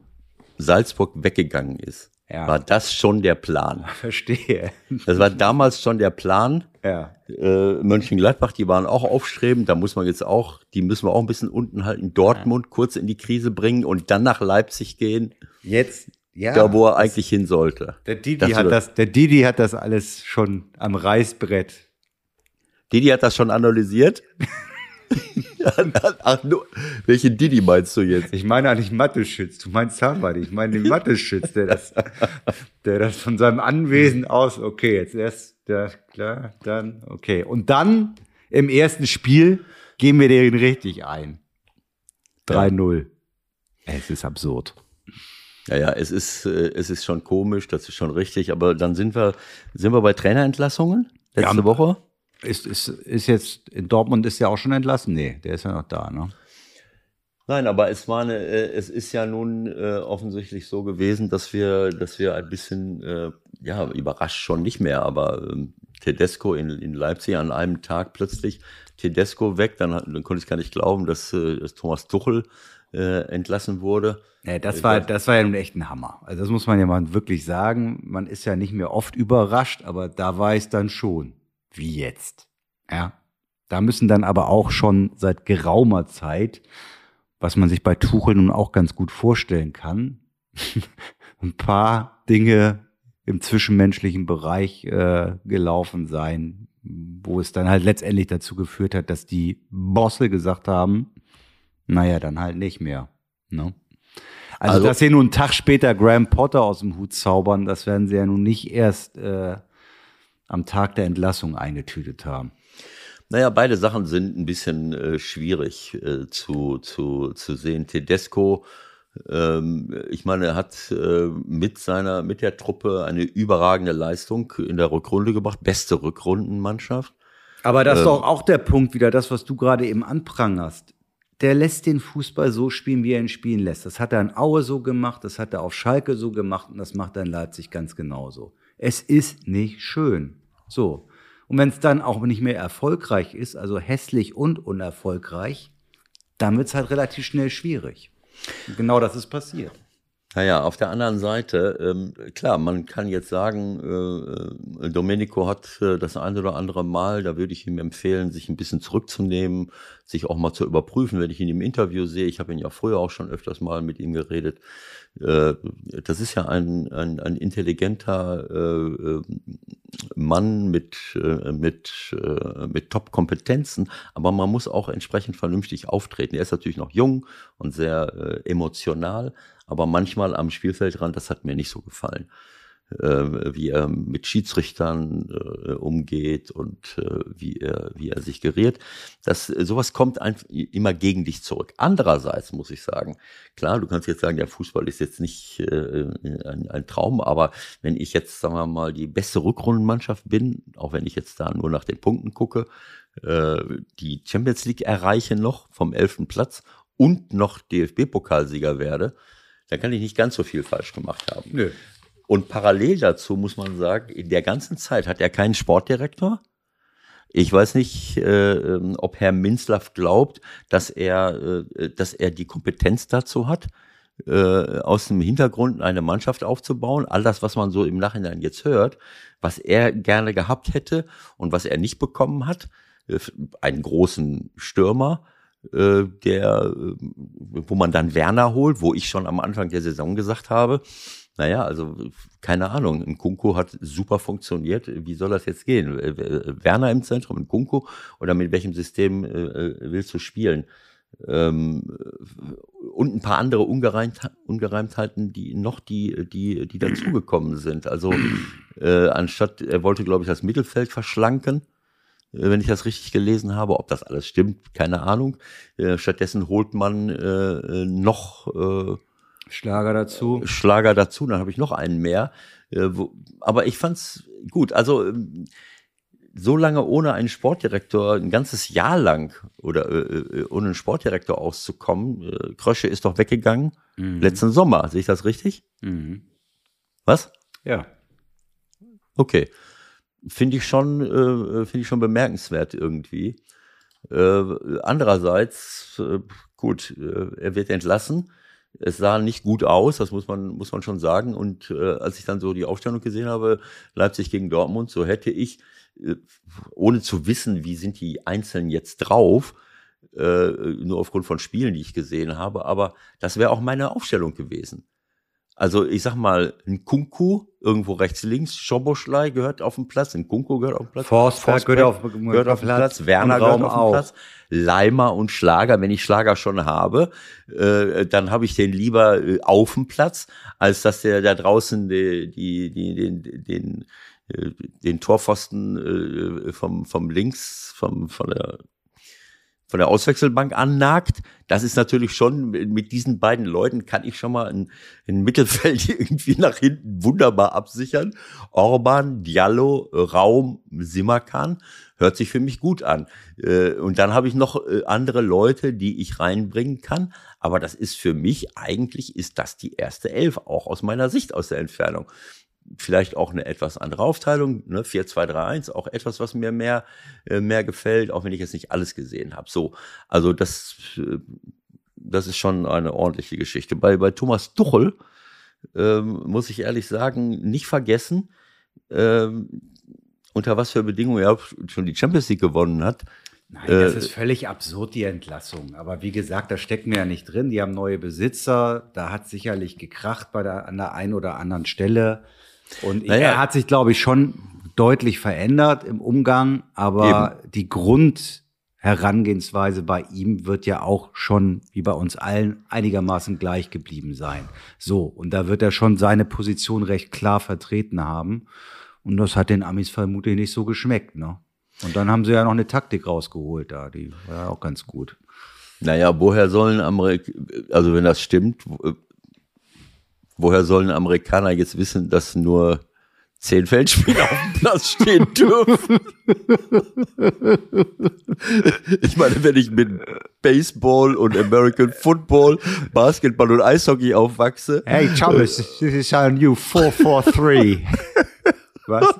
Salzburg weggegangen ist, ja. war das schon der Plan. (laughs) Verstehe. Das war damals schon der Plan. Ja. Äh, Mönchengladbach, die waren auch aufstrebend, da muss man jetzt auch, die müssen wir auch ein bisschen unten halten. Dortmund ja. kurz in die Krise bringen und dann nach Leipzig gehen. Jetzt, ja. Da, wo er eigentlich hin sollte. Der Didi hat das, der Didi hat das alles schon am Reißbrett. Didi hat das schon analysiert. (laughs) (laughs) Ach, nur, welche Didi meinst du jetzt? Ich meine eigentlich Mathe-Schütz. Du meinst Zahnbadi. Ich meine den Mathe-Schütz, der das, der das von seinem Anwesen aus, okay, jetzt erst, der, klar, dann, okay. Und dann im ersten Spiel gehen wir den richtig ein. 3-0. Ja. Es ist absurd. Ja, ja, es ist, äh, es ist schon komisch, das ist schon richtig, aber dann sind wir, sind wir bei Trainerentlassungen letzte ja, Woche? Ist, ist, ist jetzt, in Dortmund ist ja auch schon entlassen? Nee, der ist ja noch da, ne? Nein, aber es war eine, äh, es ist ja nun äh, offensichtlich so gewesen, dass wir, dass wir ein bisschen, äh, ja, überrascht schon nicht mehr, aber ähm, Tedesco in, in Leipzig an einem Tag plötzlich Tedesco weg, dann, dann konnte ich gar nicht glauben, dass, äh, dass Thomas Tuchel äh, entlassen wurde. Ja, das war, das war ja nun echt ein Hammer. Also das muss man ja mal wirklich sagen. Man ist ja nicht mehr oft überrascht, aber da war es dann schon wie jetzt. Ja. Da müssen dann aber auch schon seit geraumer Zeit, was man sich bei Tuchel nun auch ganz gut vorstellen kann, (laughs) ein paar Dinge im zwischenmenschlichen Bereich äh, gelaufen sein, wo es dann halt letztendlich dazu geführt hat, dass die Bosse gesagt haben, naja, dann halt nicht mehr. Ne? Also, also dass sie nun einen Tag später Graham Potter aus dem Hut zaubern, das werden sie ja nun nicht erst äh, am Tag der Entlassung eingetütet haben? Naja, beide Sachen sind ein bisschen äh, schwierig äh, zu, zu, zu sehen. Tedesco, ähm, ich meine, er hat äh, mit seiner, mit der Truppe eine überragende Leistung in der Rückrunde gebracht, beste Rückrundenmannschaft. Aber das ist ähm, doch auch der Punkt wieder, das, was du gerade eben anprangerst. der lässt den Fußball so spielen, wie er ihn spielen lässt. Das hat er in Aue so gemacht, das hat er auf Schalke so gemacht und das macht er in Leipzig ganz genauso. Es ist nicht schön. So. Und wenn es dann auch nicht mehr erfolgreich ist, also hässlich und unerfolgreich, dann wird es halt relativ schnell schwierig. Und genau das ist passiert. Naja, auf der anderen Seite, ähm, klar, man kann jetzt sagen, äh, Domenico hat äh, das eine oder andere Mal, da würde ich ihm empfehlen, sich ein bisschen zurückzunehmen, sich auch mal zu überprüfen, wenn ich ihn im Interview sehe. Ich habe ihn ja früher auch schon öfters mal mit ihm geredet. Äh, das ist ja ein, ein, ein intelligenter äh, äh Mann mit, äh, mit, äh, mit Top-Kompetenzen, aber man muss auch entsprechend vernünftig auftreten. Er ist natürlich noch jung und sehr äh, emotional, aber manchmal am Spielfeldrand, das hat mir nicht so gefallen. Äh, wie er mit Schiedsrichtern äh, umgeht und äh, wie er wie er sich geriert. Das sowas kommt einfach immer gegen dich zurück. Andererseits muss ich sagen, klar, du kannst jetzt sagen, der Fußball ist jetzt nicht äh, ein, ein Traum, aber wenn ich jetzt sagen wir mal die beste Rückrundenmannschaft bin, auch wenn ich jetzt da nur nach den Punkten gucke, äh, die Champions League erreiche noch vom elften Platz und noch DFB-Pokalsieger werde, dann kann ich nicht ganz so viel falsch gemacht haben. Nö. Und parallel dazu muss man sagen, in der ganzen Zeit hat er keinen Sportdirektor. Ich weiß nicht, äh, ähm, ob Herr Minzlaff glaubt, dass er, äh, dass er die Kompetenz dazu hat, äh, aus dem Hintergrund eine Mannschaft aufzubauen. All das, was man so im Nachhinein jetzt hört, was er gerne gehabt hätte und was er nicht bekommen hat, äh, einen großen Stürmer, äh, der, äh, wo man dann Werner holt, wo ich schon am Anfang der Saison gesagt habe, naja, also keine Ahnung. Ein Kunku hat super funktioniert. Wie soll das jetzt gehen? Werner im Zentrum, ein Kunku oder mit welchem System äh, willst du spielen? Ähm, und ein paar andere Ungereimt, Ungereimtheiten, die noch die, die, die dazugekommen sind. Also äh, anstatt, er wollte, glaube ich, das Mittelfeld verschlanken, äh, wenn ich das richtig gelesen habe. Ob das alles stimmt, keine Ahnung. Äh, stattdessen holt man äh, noch äh, Schlager dazu. Schlager dazu, dann habe ich noch einen mehr. Äh, wo, aber ich fand's gut. Also ähm, so lange ohne einen Sportdirektor, ein ganzes Jahr lang oder äh, äh, ohne einen Sportdirektor auszukommen. Äh, Krösche ist doch weggegangen mhm. letzten Sommer. Sehe ich das richtig? Mhm. Was? Ja. Okay. Finde ich schon, äh, finde ich schon bemerkenswert irgendwie. Äh, andererseits, äh, gut, äh, er wird entlassen es sah nicht gut aus, das muss man, muss man schon sagen. Und äh, als ich dann so die Aufstellung gesehen habe, Leipzig gegen Dortmund, so hätte ich, äh, ohne zu wissen, wie sind die Einzelnen jetzt drauf, nur aufgrund von Spielen, die ich gesehen habe, aber das wäre auch meine Aufstellung gewesen. Also ich sag mal, ein Kunku irgendwo rechts, links, Schoboschlei gehört auf dem Platz, ein Kunku gehört auf dem Platz, Forsberg gehört auf, gehört auf dem Platz, Platz Werner gehört auf dem Platz, Leimer und Schlager, wenn ich Schlager schon habe, äh, dann habe ich den lieber äh, auf dem Platz, als dass der da draußen die, die, die, den, den, äh, den Torpfosten äh, vom, vom links, vom, von der von der Auswechselbank annagt. Das ist natürlich schon, mit diesen beiden Leuten kann ich schon mal ein, ein Mittelfeld (laughs) irgendwie nach hinten wunderbar absichern. Orban, Diallo, Raum, Simakan hört sich für mich gut an. Äh, und dann habe ich noch äh, andere Leute, die ich reinbringen kann. Aber das ist für mich eigentlich, ist das die erste Elf, auch aus meiner Sicht aus der Entfernung vielleicht auch eine etwas andere Aufteilung, ne, 4, 2, 3, 1, auch etwas, was mir mehr, äh, mehr gefällt, auch wenn ich jetzt nicht alles gesehen habe. So, also das, äh, das ist schon eine ordentliche Geschichte. Bei, bei Thomas Tuchel ähm, muss ich ehrlich sagen, nicht vergessen, ähm, unter was für Bedingungen er schon die Champions League gewonnen hat. Nein, das äh, ist völlig absurd, die Entlassung. Aber wie gesagt, da stecken wir ja nicht drin. Die haben neue Besitzer. Da hat sicherlich gekracht bei der, an der einen oder anderen Stelle. Und naja. er hat sich, glaube ich, schon deutlich verändert im Umgang, aber Eben. die Grundherangehensweise bei ihm wird ja auch schon, wie bei uns allen, einigermaßen gleich geblieben sein. So, und da wird er schon seine Position recht klar vertreten haben. Und das hat den Amis vermutlich nicht so geschmeckt, ne? Und dann haben sie ja noch eine Taktik rausgeholt da, die war ja auch ganz gut. Naja, woher sollen Amerikaner, also wenn das stimmt, woher sollen Amerikaner jetzt wissen, dass nur zehn Feldspieler auf dem Platz stehen dürfen. ich meine, wenn ich mit Baseball und American Football, Basketball und Eishockey aufwachse. Hey Thomas, this is our new 443. (laughs) Was?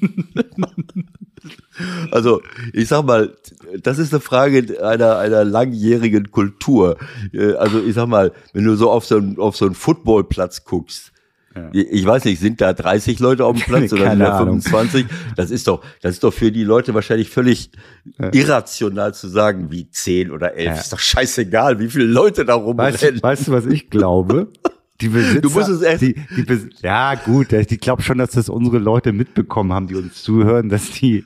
(laughs) (laughs) Also, ich sag mal, das ist eine Frage einer, einer langjährigen Kultur. Äh, also, ich sag mal, wenn du so auf so einen, auf so einen Footballplatz guckst, ja. Ich weiß nicht, sind da 30 Leute auf dem Platz (laughs) oder sind da 25? Das ist doch, das ist doch für die Leute wahrscheinlich völlig irrational zu sagen, wie 10 oder 11. Ja. Ist doch scheißegal, wie viele Leute da rumrennen. Weißt, weißt du, was ich glaube? (laughs) Die Besitzer, du musst es echt. Die, die ja, gut, ich glaube schon, dass das unsere Leute mitbekommen haben, die uns zuhören, dass die,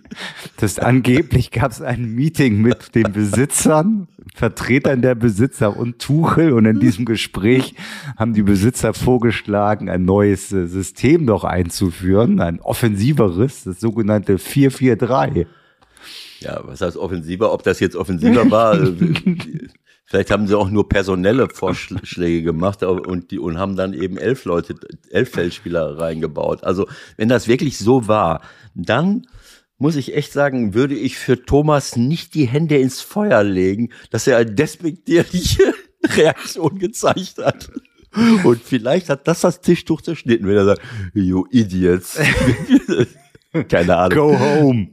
dass angeblich gab es ein Meeting mit den Besitzern, Vertretern der Besitzer und Tuchel und in diesem Gespräch haben die Besitzer vorgeschlagen, ein neues äh, System doch einzuführen, ein offensiveres, das sogenannte 443. Ja, was heißt offensiver? Ob das jetzt offensiver war, (laughs) äh, Vielleicht haben sie auch nur personelle Vorschläge gemacht und die und haben dann eben elf Leute, elf Feldspieler reingebaut. Also wenn das wirklich so war, dann muss ich echt sagen, würde ich für Thomas nicht die Hände ins Feuer legen, dass er eine despektierliche (laughs) Reaktion gezeigt hat. Und vielleicht hat das das Tischtuch zerschnitten, wenn er sagt, you idiots. (laughs) Keine Ahnung. Go home.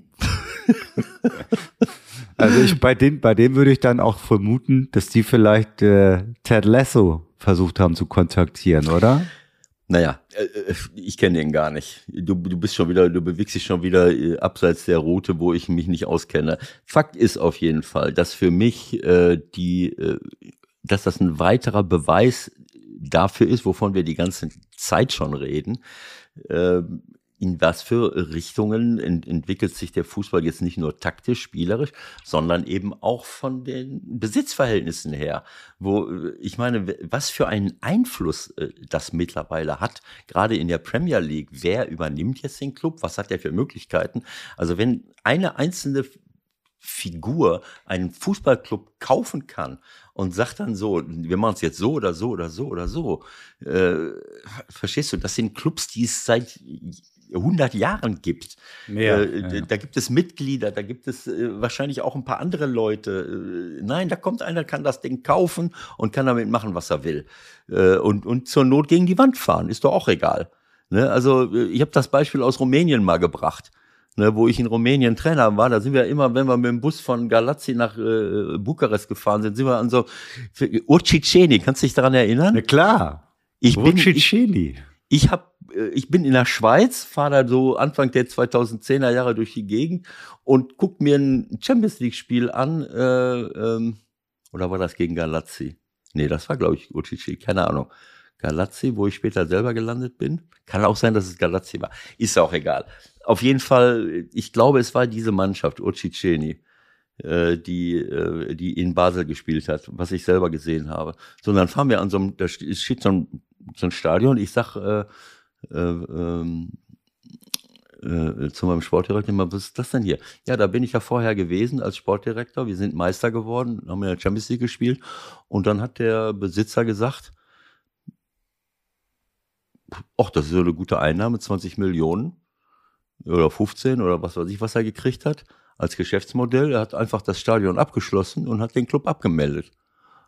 (laughs) Also ich, bei dem, bei dem würde ich dann auch vermuten, dass die vielleicht äh, Ted Lasso versucht haben zu kontaktieren, oder? Naja, äh, äh, ich kenne ihn gar nicht. Du, du bist schon wieder, du bewegst dich schon wieder äh, abseits der Route, wo ich mich nicht auskenne. Fakt ist auf jeden Fall, dass für mich äh, die, äh, dass das ein weiterer Beweis dafür ist, wovon wir die ganze Zeit schon reden. In was für Richtungen ent entwickelt sich der Fußball jetzt nicht nur taktisch, spielerisch, sondern eben auch von den Besitzverhältnissen her. Wo, äh, ich meine, was für einen Einfluss äh, das mittlerweile hat, gerade in der Premier League. Wer übernimmt jetzt den Club? Was hat der für Möglichkeiten? Also wenn eine einzelne Figur einen Fußballclub kaufen kann und sagt dann so, wir machen es jetzt so oder so oder so oder so. Äh, verstehst du, das sind Clubs, die es seit 100 Jahren gibt. Mehr, äh, ja. Da gibt es Mitglieder, da gibt es äh, wahrscheinlich auch ein paar andere Leute. Äh, nein, da kommt einer, kann das Ding kaufen und kann damit machen, was er will. Äh, und, und zur Not gegen die Wand fahren, ist doch auch egal. Ne? Also äh, ich habe das Beispiel aus Rumänien mal gebracht. Ne, wo ich in Rumänien Trainer war, da sind wir immer, wenn wir mit dem Bus von Galazzi nach äh, Bukarest gefahren sind, sind wir an so Urciceni, kannst du dich daran erinnern? Na klar. Ich bin, ich, ich habe ich bin in der Schweiz, fahre da so Anfang der 2010er Jahre durch die Gegend und guck mir ein Champions League Spiel an. Äh, ähm, oder war das gegen Galazzi? Nee, das war, glaube ich, Uchichi, keine Ahnung. Galazzi, wo ich später selber gelandet bin. Kann auch sein, dass es Galazzi war. Ist auch egal. Auf jeden Fall, ich glaube, es war diese Mannschaft, Uciceni, äh, die, äh, die in Basel gespielt hat, was ich selber gesehen habe. So, und dann fahren wir an so einem, da steht so ein, so ein Stadion. Ich sag, äh, äh, ähm, äh, zu meinem Sportdirektor was ist das denn hier? Ja, da bin ich ja vorher gewesen als Sportdirektor. Wir sind Meister geworden, haben in der Champions League gespielt. Und dann hat der Besitzer gesagt, ach, das ist so eine gute Einnahme, 20 Millionen oder 15 oder was weiß ich, was er gekriegt hat als Geschäftsmodell. Er hat einfach das Stadion abgeschlossen und hat den Club abgemeldet.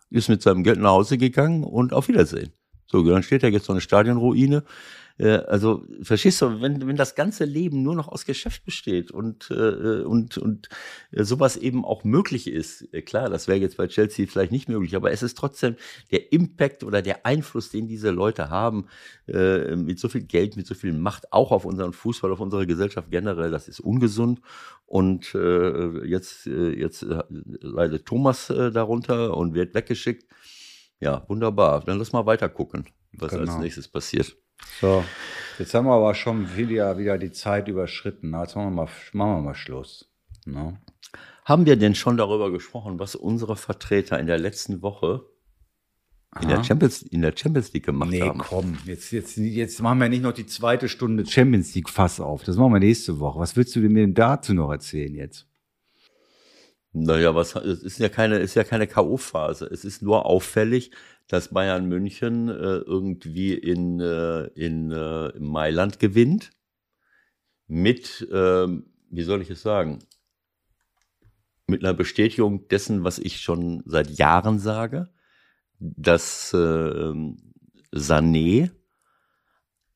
Ist mit seinem Geld nach Hause gegangen und auf Wiedersehen. So, dann steht da jetzt so eine Stadionruine. Äh, also verstehst du, wenn, wenn das ganze Leben nur noch aus Geschäft besteht und, äh, und, und äh, sowas eben auch möglich ist, äh, klar, das wäre jetzt bei Chelsea vielleicht nicht möglich, aber es ist trotzdem der Impact oder der Einfluss, den diese Leute haben, äh, mit so viel Geld, mit so viel Macht, auch auf unseren Fußball, auf unsere Gesellschaft generell, das ist ungesund. Und äh, jetzt, äh, jetzt äh, leidet Thomas äh, darunter und wird weggeschickt. Ja, wunderbar. Dann lass mal weiter gucken, was genau. als nächstes passiert. So, jetzt haben wir aber schon wieder, wieder die Zeit überschritten. Jetzt machen wir mal, machen wir mal Schluss. No? Ne? Haben wir denn schon darüber gesprochen, was unsere Vertreter in der letzten Woche in der, Champions, in der Champions League gemacht nee, haben? Nee, komm, jetzt, jetzt, jetzt machen wir nicht noch die zweite Stunde Champions League Fass auf. Das machen wir nächste Woche. Was willst du mir denn dazu noch erzählen jetzt? Naja, was, es ist ja keine, ist ja keine K.O.-Phase. Es ist nur auffällig, dass Bayern München äh, irgendwie in, äh, in, äh, Mailand gewinnt. mit, ähm, wie soll ich es sagen, mit einer Bestätigung dessen, was ich schon seit Jahren sage, dass äh, Sané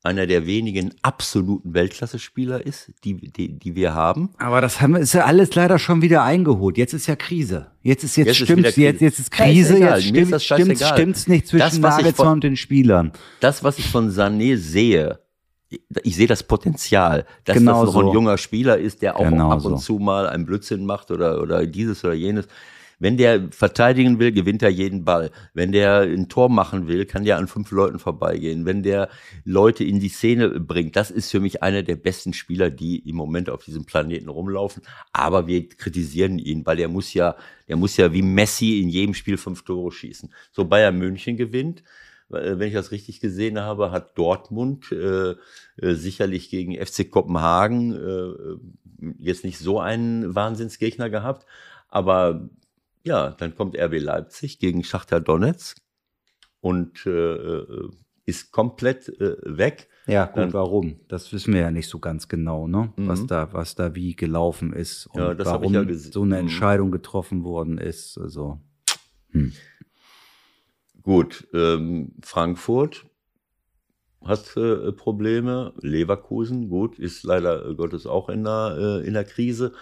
einer der wenigen absoluten Weltklasse-Spieler ist, die, die, die wir haben. Aber das haben wir, ist ja alles leider schon wieder eingeholt. Jetzt ist ja Krise. Jetzt ist jetzt, Jetzt ist stimmt's, wieder jetzt, Krise. jetzt ist Ja, ist Krise, jetzt ist stimmt, das stimmt's, stimmt's nicht zwischen Nagelsmann und den Spielern. Das, was ich von Sané sehe, ich sehe das Potenzial, dass Genau das noch ein so. junger Spieler ist, der auch Genau ab und so. zu mal einen Blödsinn macht oder, oder dieses oder jenes. Wenn der verteidigen will, gewinnt er jeden Ball. Wenn der ein Tor machen will, kann der an fünf Leuten vorbeigehen. Wenn der Leute in die Szene bringt, das ist für mich einer der besten Spieler, die im Moment auf diesem Planeten rumlaufen. Aber wir kritisieren ihn, weil der muss ja, der muss ja wie Messi in jedem Spiel fünf Tore schießen. So Bayern München gewinnt, äh, wenn ich das richtig gesehen habe, hat Dortmund äh, äh, sicherlich gegen FC Kopenhagen äh, jetzt nicht so einen Wahnsinnsgegner gehabt, aber ja, dann kommt RB Leipzig gegen Schachter Donetsk und äh, äh, ist komplett äh, weg. Ja, gut, Dann- warum? Das wissen wir ja nicht so ganz genau, ne? Was Mhm. da, was da wie gelaufen ist und Ja, warum ja so eine Mhm. Entscheidung getroffen worden ist. Also, Gut, ähm, Frankfurt hat äh, Probleme, Leverkusen, gut, ist leider äh, Gottes auch in der, äh, in der Krise.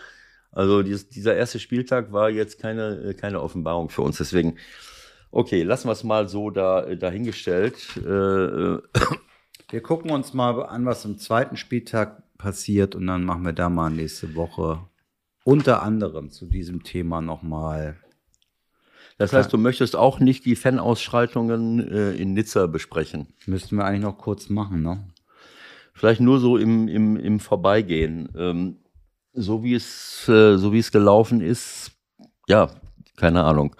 Also dieses, dieser erste Spieltag war jetzt keine, äh, keine Offenbarung für uns. Deswegen, okay, lassen wir es mal so da, äh, dahingestellt. Äh, äh, wir gucken uns mal an, was am zweiten Spieltag passiert und dann machen wir da mal nächste Woche unter anderem zu diesem Thema nochmal. das heißt, du möchtest auch nicht die Fanausschreitungen äh, in Nizza besprechen. Müssten wir eigentlich noch kurz machen, ne? Vielleicht nur so im, im, im Vorbeigehen. Ähm, so wie es, äh, so wie es gelaufen ist, ja, keine Ahnung.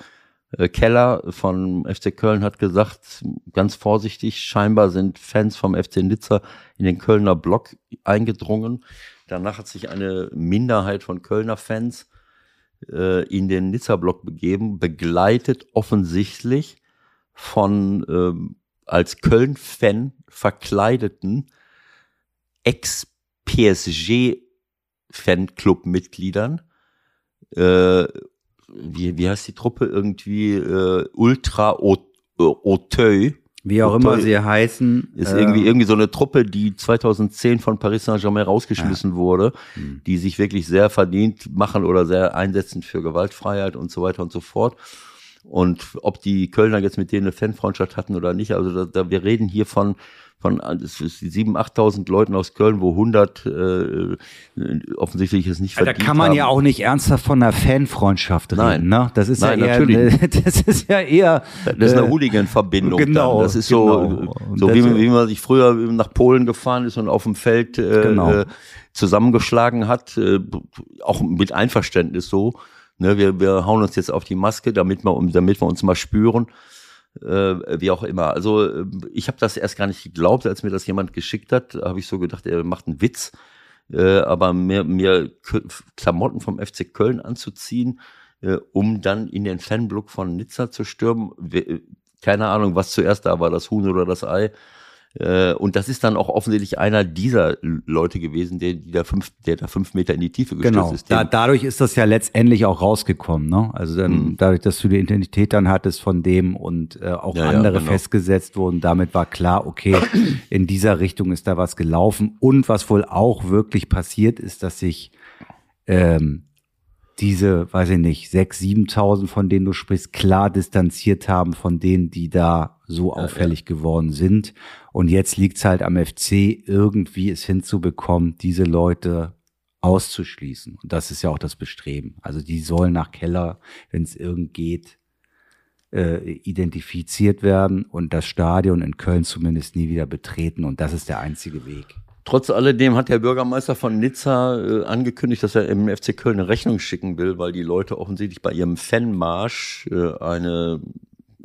Äh, Keller von FC Köln hat gesagt, ganz vorsichtig, scheinbar sind Fans vom FC Nizza in den Kölner Block eingedrungen. Danach hat sich eine Minderheit von Kölner Fans äh, in den Nizza-Block begeben, begleitet offensichtlich von ähm, als Köln-Fan verkleideten Ex-PSG-Fanclub-Mitgliedern. Äh, wie, wie heißt die Truppe? Irgendwie äh, Ultra Auteuil. Wie auch immer sie heißen. Ist äh, irgendwie, irgendwie so eine Truppe, die 2010 von Paris Saint-Germain rausgeschmissen wurde, Hm. die sich wirklich sehr verdient machen oder sehr einsetzen für Gewaltfreiheit und so weiter und so fort. Und ob die Kölner jetzt mit denen eine Fanfreundschaft hatten oder nicht, also da, da, wir reden hier von von ist 7.000, 8.000 Leuten aus Köln, wo 100 äh, offensichtlich es nicht Da verdient kann man haben. ja auch nicht ernsthaft von einer Fanfreundschaft reden, Nein. ne? Das ist Nein, ja eher, natürlich. (laughs) das ist ja eher. Das ist eine äh, Hooligan-Verbindung. genau, dann. Das ist so, genau. So das- wie, man- wie man sich früher nach Polen gefahren ist und auf dem Feld äh, Genau. äh, zusammengeschlagen hat, äh, auch mit Einverständnis so. Ne, wir, wir hauen uns jetzt auf die Maske, damit wir, damit wir uns mal spüren. Äh, wie auch immer. Also äh, ich habe das erst gar nicht geglaubt, als mir das jemand geschickt hat. habe ich so gedacht, er macht einen Witz. Äh, aber mir, mir Klamotten vom FC Köln anzuziehen, äh, um dann in den Fanblock von Nizza zu stürmen, we- keine Ahnung, was zuerst da war, das Huhn oder das Ei. Äh, und das ist dann auch offensichtlich einer dieser Leute gewesen, der, die da fünf, der da fünf Meter in die Tiefe gestürzt Genau. ist. Da, dadurch ist das ja letztendlich auch rausgekommen, ne? Also dann, Mhm. dadurch, dass du die Identität dann hattest von dem und äh, auch Ja, ja, andere genau. festgesetzt wurden, damit war klar, okay, (clears throat) in dieser Richtung ist da was gelaufen. Und was wohl auch wirklich passiert ist, dass sich ähm, diese, weiß ich nicht, sechs, 7.000, von denen du sprichst, klar distanziert haben von denen, die da so auffällig geworden sind. Und jetzt liegt's halt am FC, irgendwie es hinzubekommen, diese Leute auszuschließen. Und das ist ja auch das Bestreben. Also die sollen nach Keller, wenn es irgend geht, äh, identifiziert werden und das Stadion in Köln zumindest nie wieder betreten. Und das ist der einzige Weg. Trotz alledem hat der Bürgermeister von Nizza äh, angekündigt, dass er im FC Köln eine Rechnung schicken will, weil die Leute offensichtlich bei ihrem Fanmarsch äh, eine,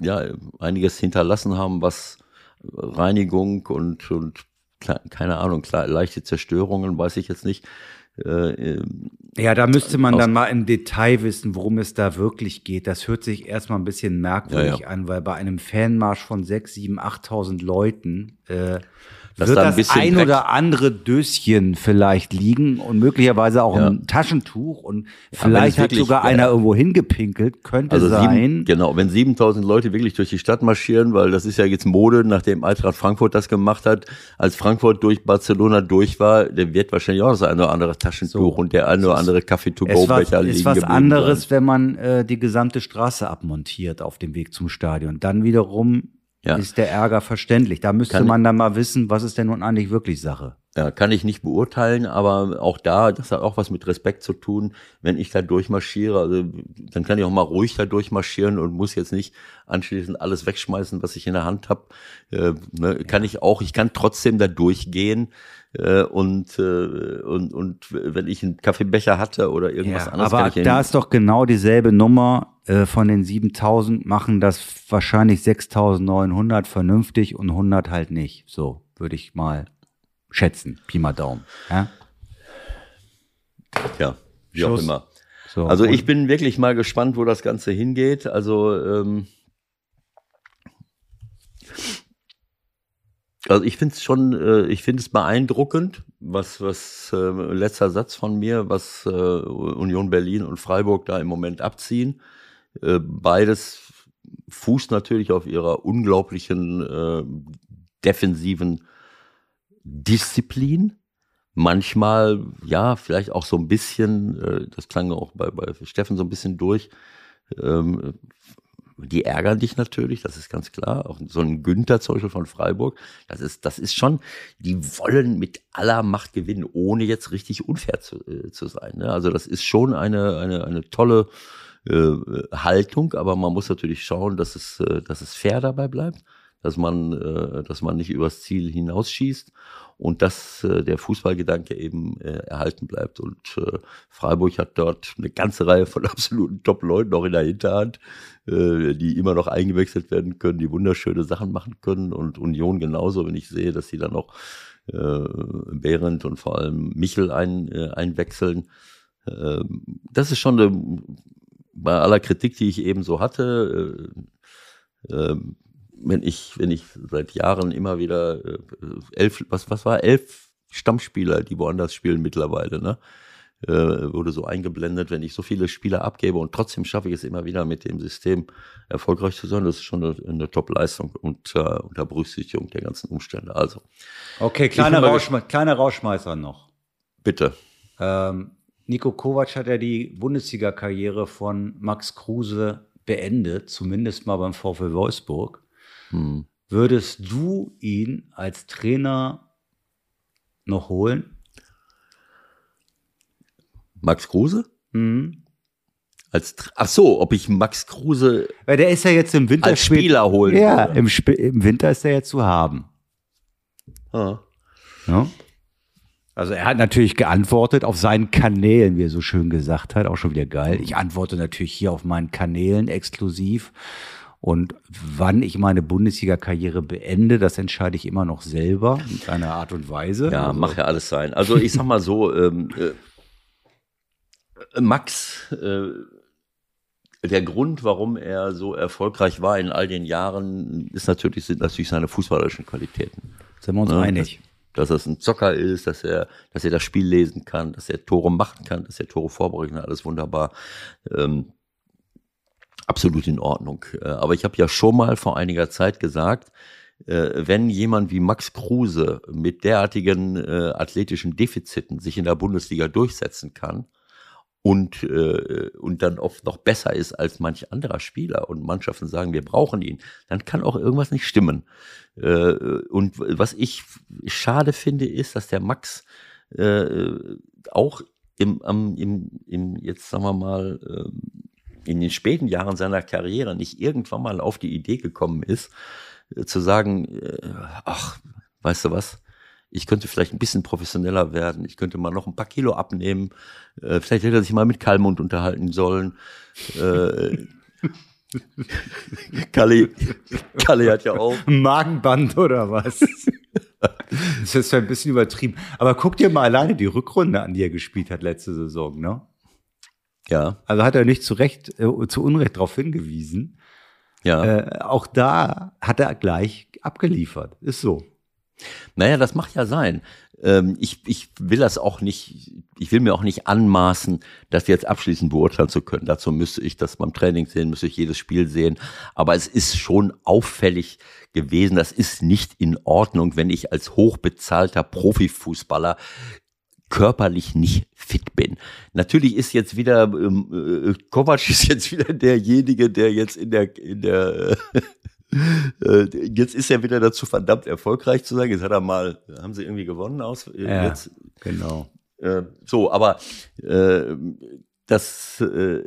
ja, einiges hinterlassen haben, was Reinigung und, und keine Ahnung, leichte Zerstörungen, weiß ich jetzt nicht. Äh, äh, Ja, da müsste man dann mal im Detail wissen, worum es da wirklich geht. Das hört sich erstmal ein bisschen merkwürdig Ja, ja. an, weil bei einem Fanmarsch von sechs, sieben, 8.000 Leuten, äh, Dass wird da ein das ein Dreck- oder andere Döschen vielleicht liegen und möglicherweise auch Ja. ein Taschentuch und vielleicht es hat wirklich- sogar ja, einer irgendwo hingepinkelt, könnte Also sein. sieben, genau, wenn 7000 Leute wirklich durch die Stadt marschieren, weil das ist ja jetzt Mode, nachdem Eintracht Frankfurt das gemacht hat, als Frankfurt durch Barcelona durch war, der wird wahrscheinlich auch das eine oder andere Taschentuch So. und der eine oder andere Kaffee-to-go-Becher Es liegen ist was anderes, sein. wenn man äh, die gesamte Straße abmontiert auf dem Weg zum Stadion. Dann wiederum Ja. ist der Ärger verständlich. Da müsste Kann- man dann mal wissen, was ist denn nun eigentlich wirklich Sache. Ja, kann ich nicht beurteilen, aber auch da, das hat auch was mit Respekt zu tun. Wenn ich da durchmarschiere, also, dann kann ich auch mal ruhig da durchmarschieren und muss jetzt nicht anschließend alles wegschmeißen, was ich in der Hand habe. Äh, ne, Kann ich auch, ich kann trotzdem da durchgehen. Äh, und, äh, und, und wenn ich einen Kaffeebecher hatte oder irgendwas Ja, anderes, aber da ist doch genau dieselbe Nummer. Äh, von den 7000 machen das wahrscheinlich 6900 vernünftig und 100 halt nicht. So würde ich mal schätzen. Pi mal Daumen. Ja? ja, wie auch Schluss. immer. So, Also ich bin wirklich mal gespannt, wo das Ganze hingeht. Also, ähm, also ich finde es schon, äh, ich finde es beeindruckend, was, was äh, letzter Satz von mir, was äh, Union Berlin und Freiburg da im Moment abziehen. Äh, beides fußt natürlich auf ihrer unglaublichen äh, defensiven Disziplin manchmal, ja, vielleicht auch so ein bisschen, äh, das klang auch bei, bei Steffen so ein bisschen durch, ähm, die ärgern dich natürlich, das ist ganz klar. Auch so ein Günther zum Beispiel von Freiburg, das ist, das ist schon, die wollen mit aller Macht gewinnen, ohne jetzt richtig unfair zu, äh, zu sein. Ne? Also das ist schon eine, eine, eine tolle äh, Haltung, aber man muss natürlich schauen, dass es, äh, dass es fair dabei bleibt, dass man, äh, dass man nicht übers Ziel hinausschießt und dass der Fußballgedanke eben erhalten bleibt. Und Freiburg hat dort eine ganze Reihe von (laughs) absoluten Top-Leuten noch in der Hinterhand, die immer noch eingewechselt werden können, die wunderschöne Sachen machen können und Union genauso, wenn ich sehe, dass sie dann noch äh, Behrendt und vor allem Michel ein, einwechseln. Äh, das ist schon eine, bei aller Kritik, die ich eben so hatte, äh, äh, wenn ich, wenn ich seit Jahren immer wieder äh, elf, was, was war, elf Stammspieler, die woanders spielen mittlerweile, ne? Äh, wurde so eingeblendet, wenn ich so viele Spieler abgebe und trotzdem schaffe ich es immer wieder mit dem System erfolgreich zu sein, das ist schon eine, eine Top-Leistung und äh, unter Berücksichtigung der ganzen Umstände. Also, Okay, kleiner, Rauschme kleiner Rauschmeißer noch. bitte. Ähm, Nico Kovac hat ja die Bundesliga-Karriere von Max Kruse beendet, zumindest mal beim VfL Wolfsburg. Hm. Würdest du ihn als Trainer noch holen? Max Kruse? Mhm. Als, ach so, ob ich Max Kruse Weil der ist ja jetzt im Winter als Spieler holen Ja, im, Sp im Winter ist er ja zu haben. Ah. Ja? Also er hat natürlich geantwortet auf seinen Kanälen, wie er so schön gesagt hat, auch schon wieder geil. Ich antworte natürlich hier auf meinen Kanälen exklusiv. Und wann ich meine Bundesliga-Karriere beende, das entscheide ich immer noch selber in seiner Art und Weise. Ja, also, mach ja alles sein. Also ich sag mal so, ähm, äh, Max, äh, der Grund, warum er so erfolgreich war in all den Jahren, ist natürlich, sind natürlich seine fußballerischen Qualitäten. Sind wir uns Ja, einig. Dass er ein Zocker ist, dass er, dass er das Spiel lesen kann, dass er Tore machen kann, dass er Tore vorbereiten kann, alles wunderbar. Ähm, absolut in Ordnung. Äh, Aber ich habe ja schon mal vor einiger Zeit gesagt, äh, wenn jemand wie Max Kruse mit derartigen äh, athletischen Defiziten sich in der Bundesliga durchsetzen kann und, äh, und dann oft noch besser ist als manch anderer Spieler und Mannschaften sagen, wir brauchen ihn, dann kann auch irgendwas nicht stimmen. Äh, und was ich schade finde, ist, dass der Max äh, auch im, am, im, im, jetzt sagen wir mal, ähm, in den späten Jahren seiner Karriere nicht irgendwann mal auf die Idee gekommen ist, äh, zu sagen, äh, ach, weißt du was, ich könnte vielleicht ein bisschen professioneller werden, ich könnte mal noch ein paar Kilo abnehmen, äh, vielleicht hätte er sich mal mit Kalmund unterhalten sollen. Äh, (laughs) Kalle, Kalle hat ja auch. Ein Magenband oder was? das ist ja ein bisschen übertrieben. Aber guck dir mal alleine die Rückrunde an, die er gespielt hat letzte Saison, ne? Ja, Also hat er nicht zu Recht, äh, zu Unrecht darauf hingewiesen. ja. Äh, auch da hat er gleich abgeliefert. Ist so. Naja, das macht ja sein. Ähm, ich, ich will das auch nicht, ich will mir auch nicht anmaßen, das jetzt abschließend beurteilen zu können. Dazu müsste ich das beim Training sehen, müsste ich jedes Spiel sehen. Aber es ist schon auffällig gewesen. Das ist nicht in Ordnung, wenn ich als hochbezahlter Profifußballer körperlich nicht fit bin. Natürlich ist jetzt wieder ähm, äh, Kovac ist jetzt wieder derjenige, der jetzt in der in der (laughs) jetzt ist er wieder dazu verdammt erfolgreich zu sein. Jetzt hat er mal, haben sie irgendwie gewonnen aus äh, ja, jetzt. Genau. Äh, so, aber äh, das äh,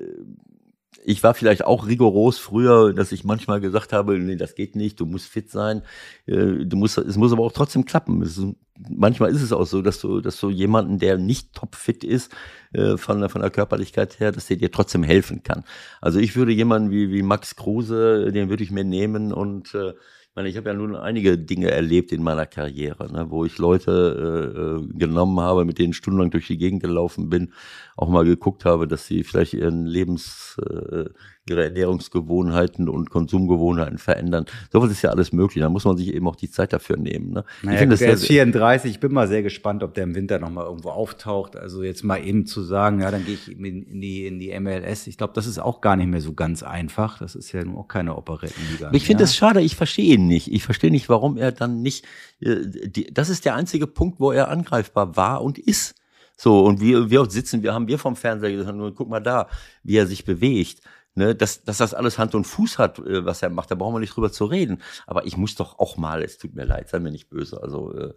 ich war vielleicht auch rigoros früher, dass ich manchmal gesagt habe, nee, das geht nicht, du musst fit sein, äh, du musst, es muss aber auch trotzdem klappen. Ist, manchmal ist es auch so, dass du, dass du jemanden, der nicht topfit ist, äh, von, der, von der Körperlichkeit her, dass der dir trotzdem helfen kann. Also ich würde jemanden wie, wie Max Kruse, den würde ich mir nehmen und äh, meine, ich habe ja nun einige Dinge erlebt in meiner Karriere, ne, wo ich Leute äh, genommen habe, mit denen stundenlang durch die Gegend gelaufen bin, auch mal geguckt habe, dass sie vielleicht ihren Lebens, äh, ihre Ernährungsgewohnheiten und Konsumgewohnheiten verändern. Sowas ist ja alles möglich. Da muss man sich eben auch die Zeit dafür nehmen. Ne? Naja, ich finde, er ist 34. Ich bin mal sehr gespannt, ob der im Winter noch mal irgendwo auftaucht. Also jetzt mal eben zu sagen, ja, dann gehe ich in die, in die MLS. Ich glaube, das ist auch gar nicht mehr so ganz einfach. Das ist ja nun auch keine Operettenliga. Ich finde es schade. Ich verstehe ihn nicht. Ich verstehe nicht, warum er dann nicht. Äh, die, das ist der einzige Punkt, wo er angreifbar war und ist. So, und wir, wir sitzen, wir haben wir vom Fernseher gesagt, guck mal da, wie er sich bewegt. Ne, dass, dass das alles Hand und Fuß hat, äh, was er macht, da brauchen wir nicht drüber zu reden. Aber ich muss doch auch mal, es tut mir leid, sei mir nicht böse. Also, äh,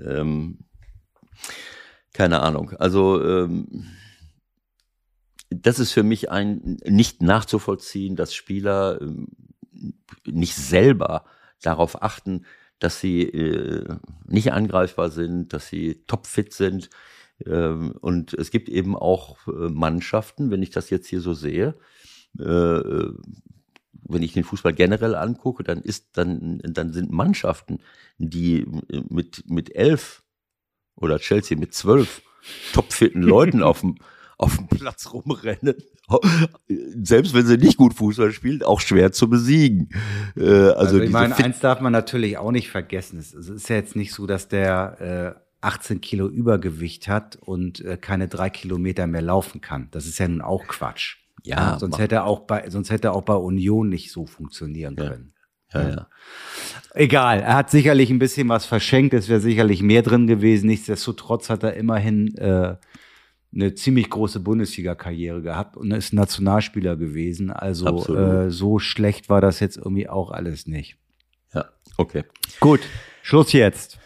ähm, keine Ahnung. Also, ähm, das ist für mich ein nicht nachzuvollziehen, dass Spieler ähm, nicht selber darauf achten, dass sie äh, nicht angreifbar sind, dass sie topfit sind. Ähm, und es gibt eben auch äh, Mannschaften, wenn ich das jetzt hier so sehe, äh, wenn ich den Fußball generell angucke, dann ist dann dann sind Mannschaften, die mit mit elf oder Chelsea mit zwölf topfitten Leuten (laughs) auf dem auf dem Platz rumrennen, (laughs) selbst wenn sie nicht gut Fußball spielen, auch schwer zu besiegen. Äh, also, also ich meine, eins darf man natürlich auch nicht vergessen. Es ist ja jetzt nicht so, dass der äh, 18 Kilo Übergewicht hat und äh, keine drei Kilometer mehr laufen kann. Das ist ja nun auch Quatsch. Ja, ja sonst hätte er auch bei, sonst hätte er auch bei Union nicht so funktionieren ja. können. Ja, ja. Egal, er hat sicherlich ein bisschen was verschenkt, es wäre sicherlich mehr drin gewesen. Nichtsdestotrotz hat er immerhin äh, eine ziemlich große Bundesliga-Karriere gehabt und ist Nationalspieler gewesen. Also äh, so schlecht war das jetzt irgendwie auch alles nicht. Ja, okay. Gut, Schluss jetzt.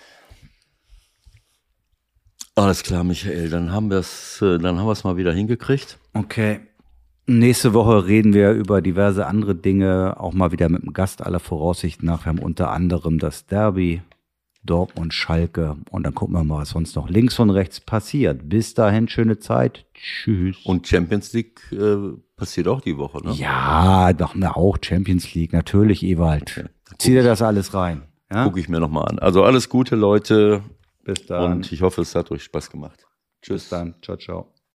Alles klar, Michael, dann haben wir es, äh, dann haben wir es mal wieder hingekriegt. Okay. Nächste Woche reden wir über diverse andere Dinge, auch mal wieder mit einem Gast aller Voraussicht nach. Wir haben unter anderem das Derby, Dortmund, Schalke und dann gucken wir mal, was sonst noch links und rechts passiert. Bis dahin, schöne Zeit. Tschüss. Und Champions League äh, passiert auch die Woche, ne? Ja, doch, na, auch Champions League, natürlich, Ewald. Okay, Zieh dir das alles rein. Ja? Gucke ich mir nochmal an. Also alles Gute, Leute. Bis dann. Und ich hoffe, es hat euch Spaß gemacht. Tschüss. Bis dann. Ciao, ciao.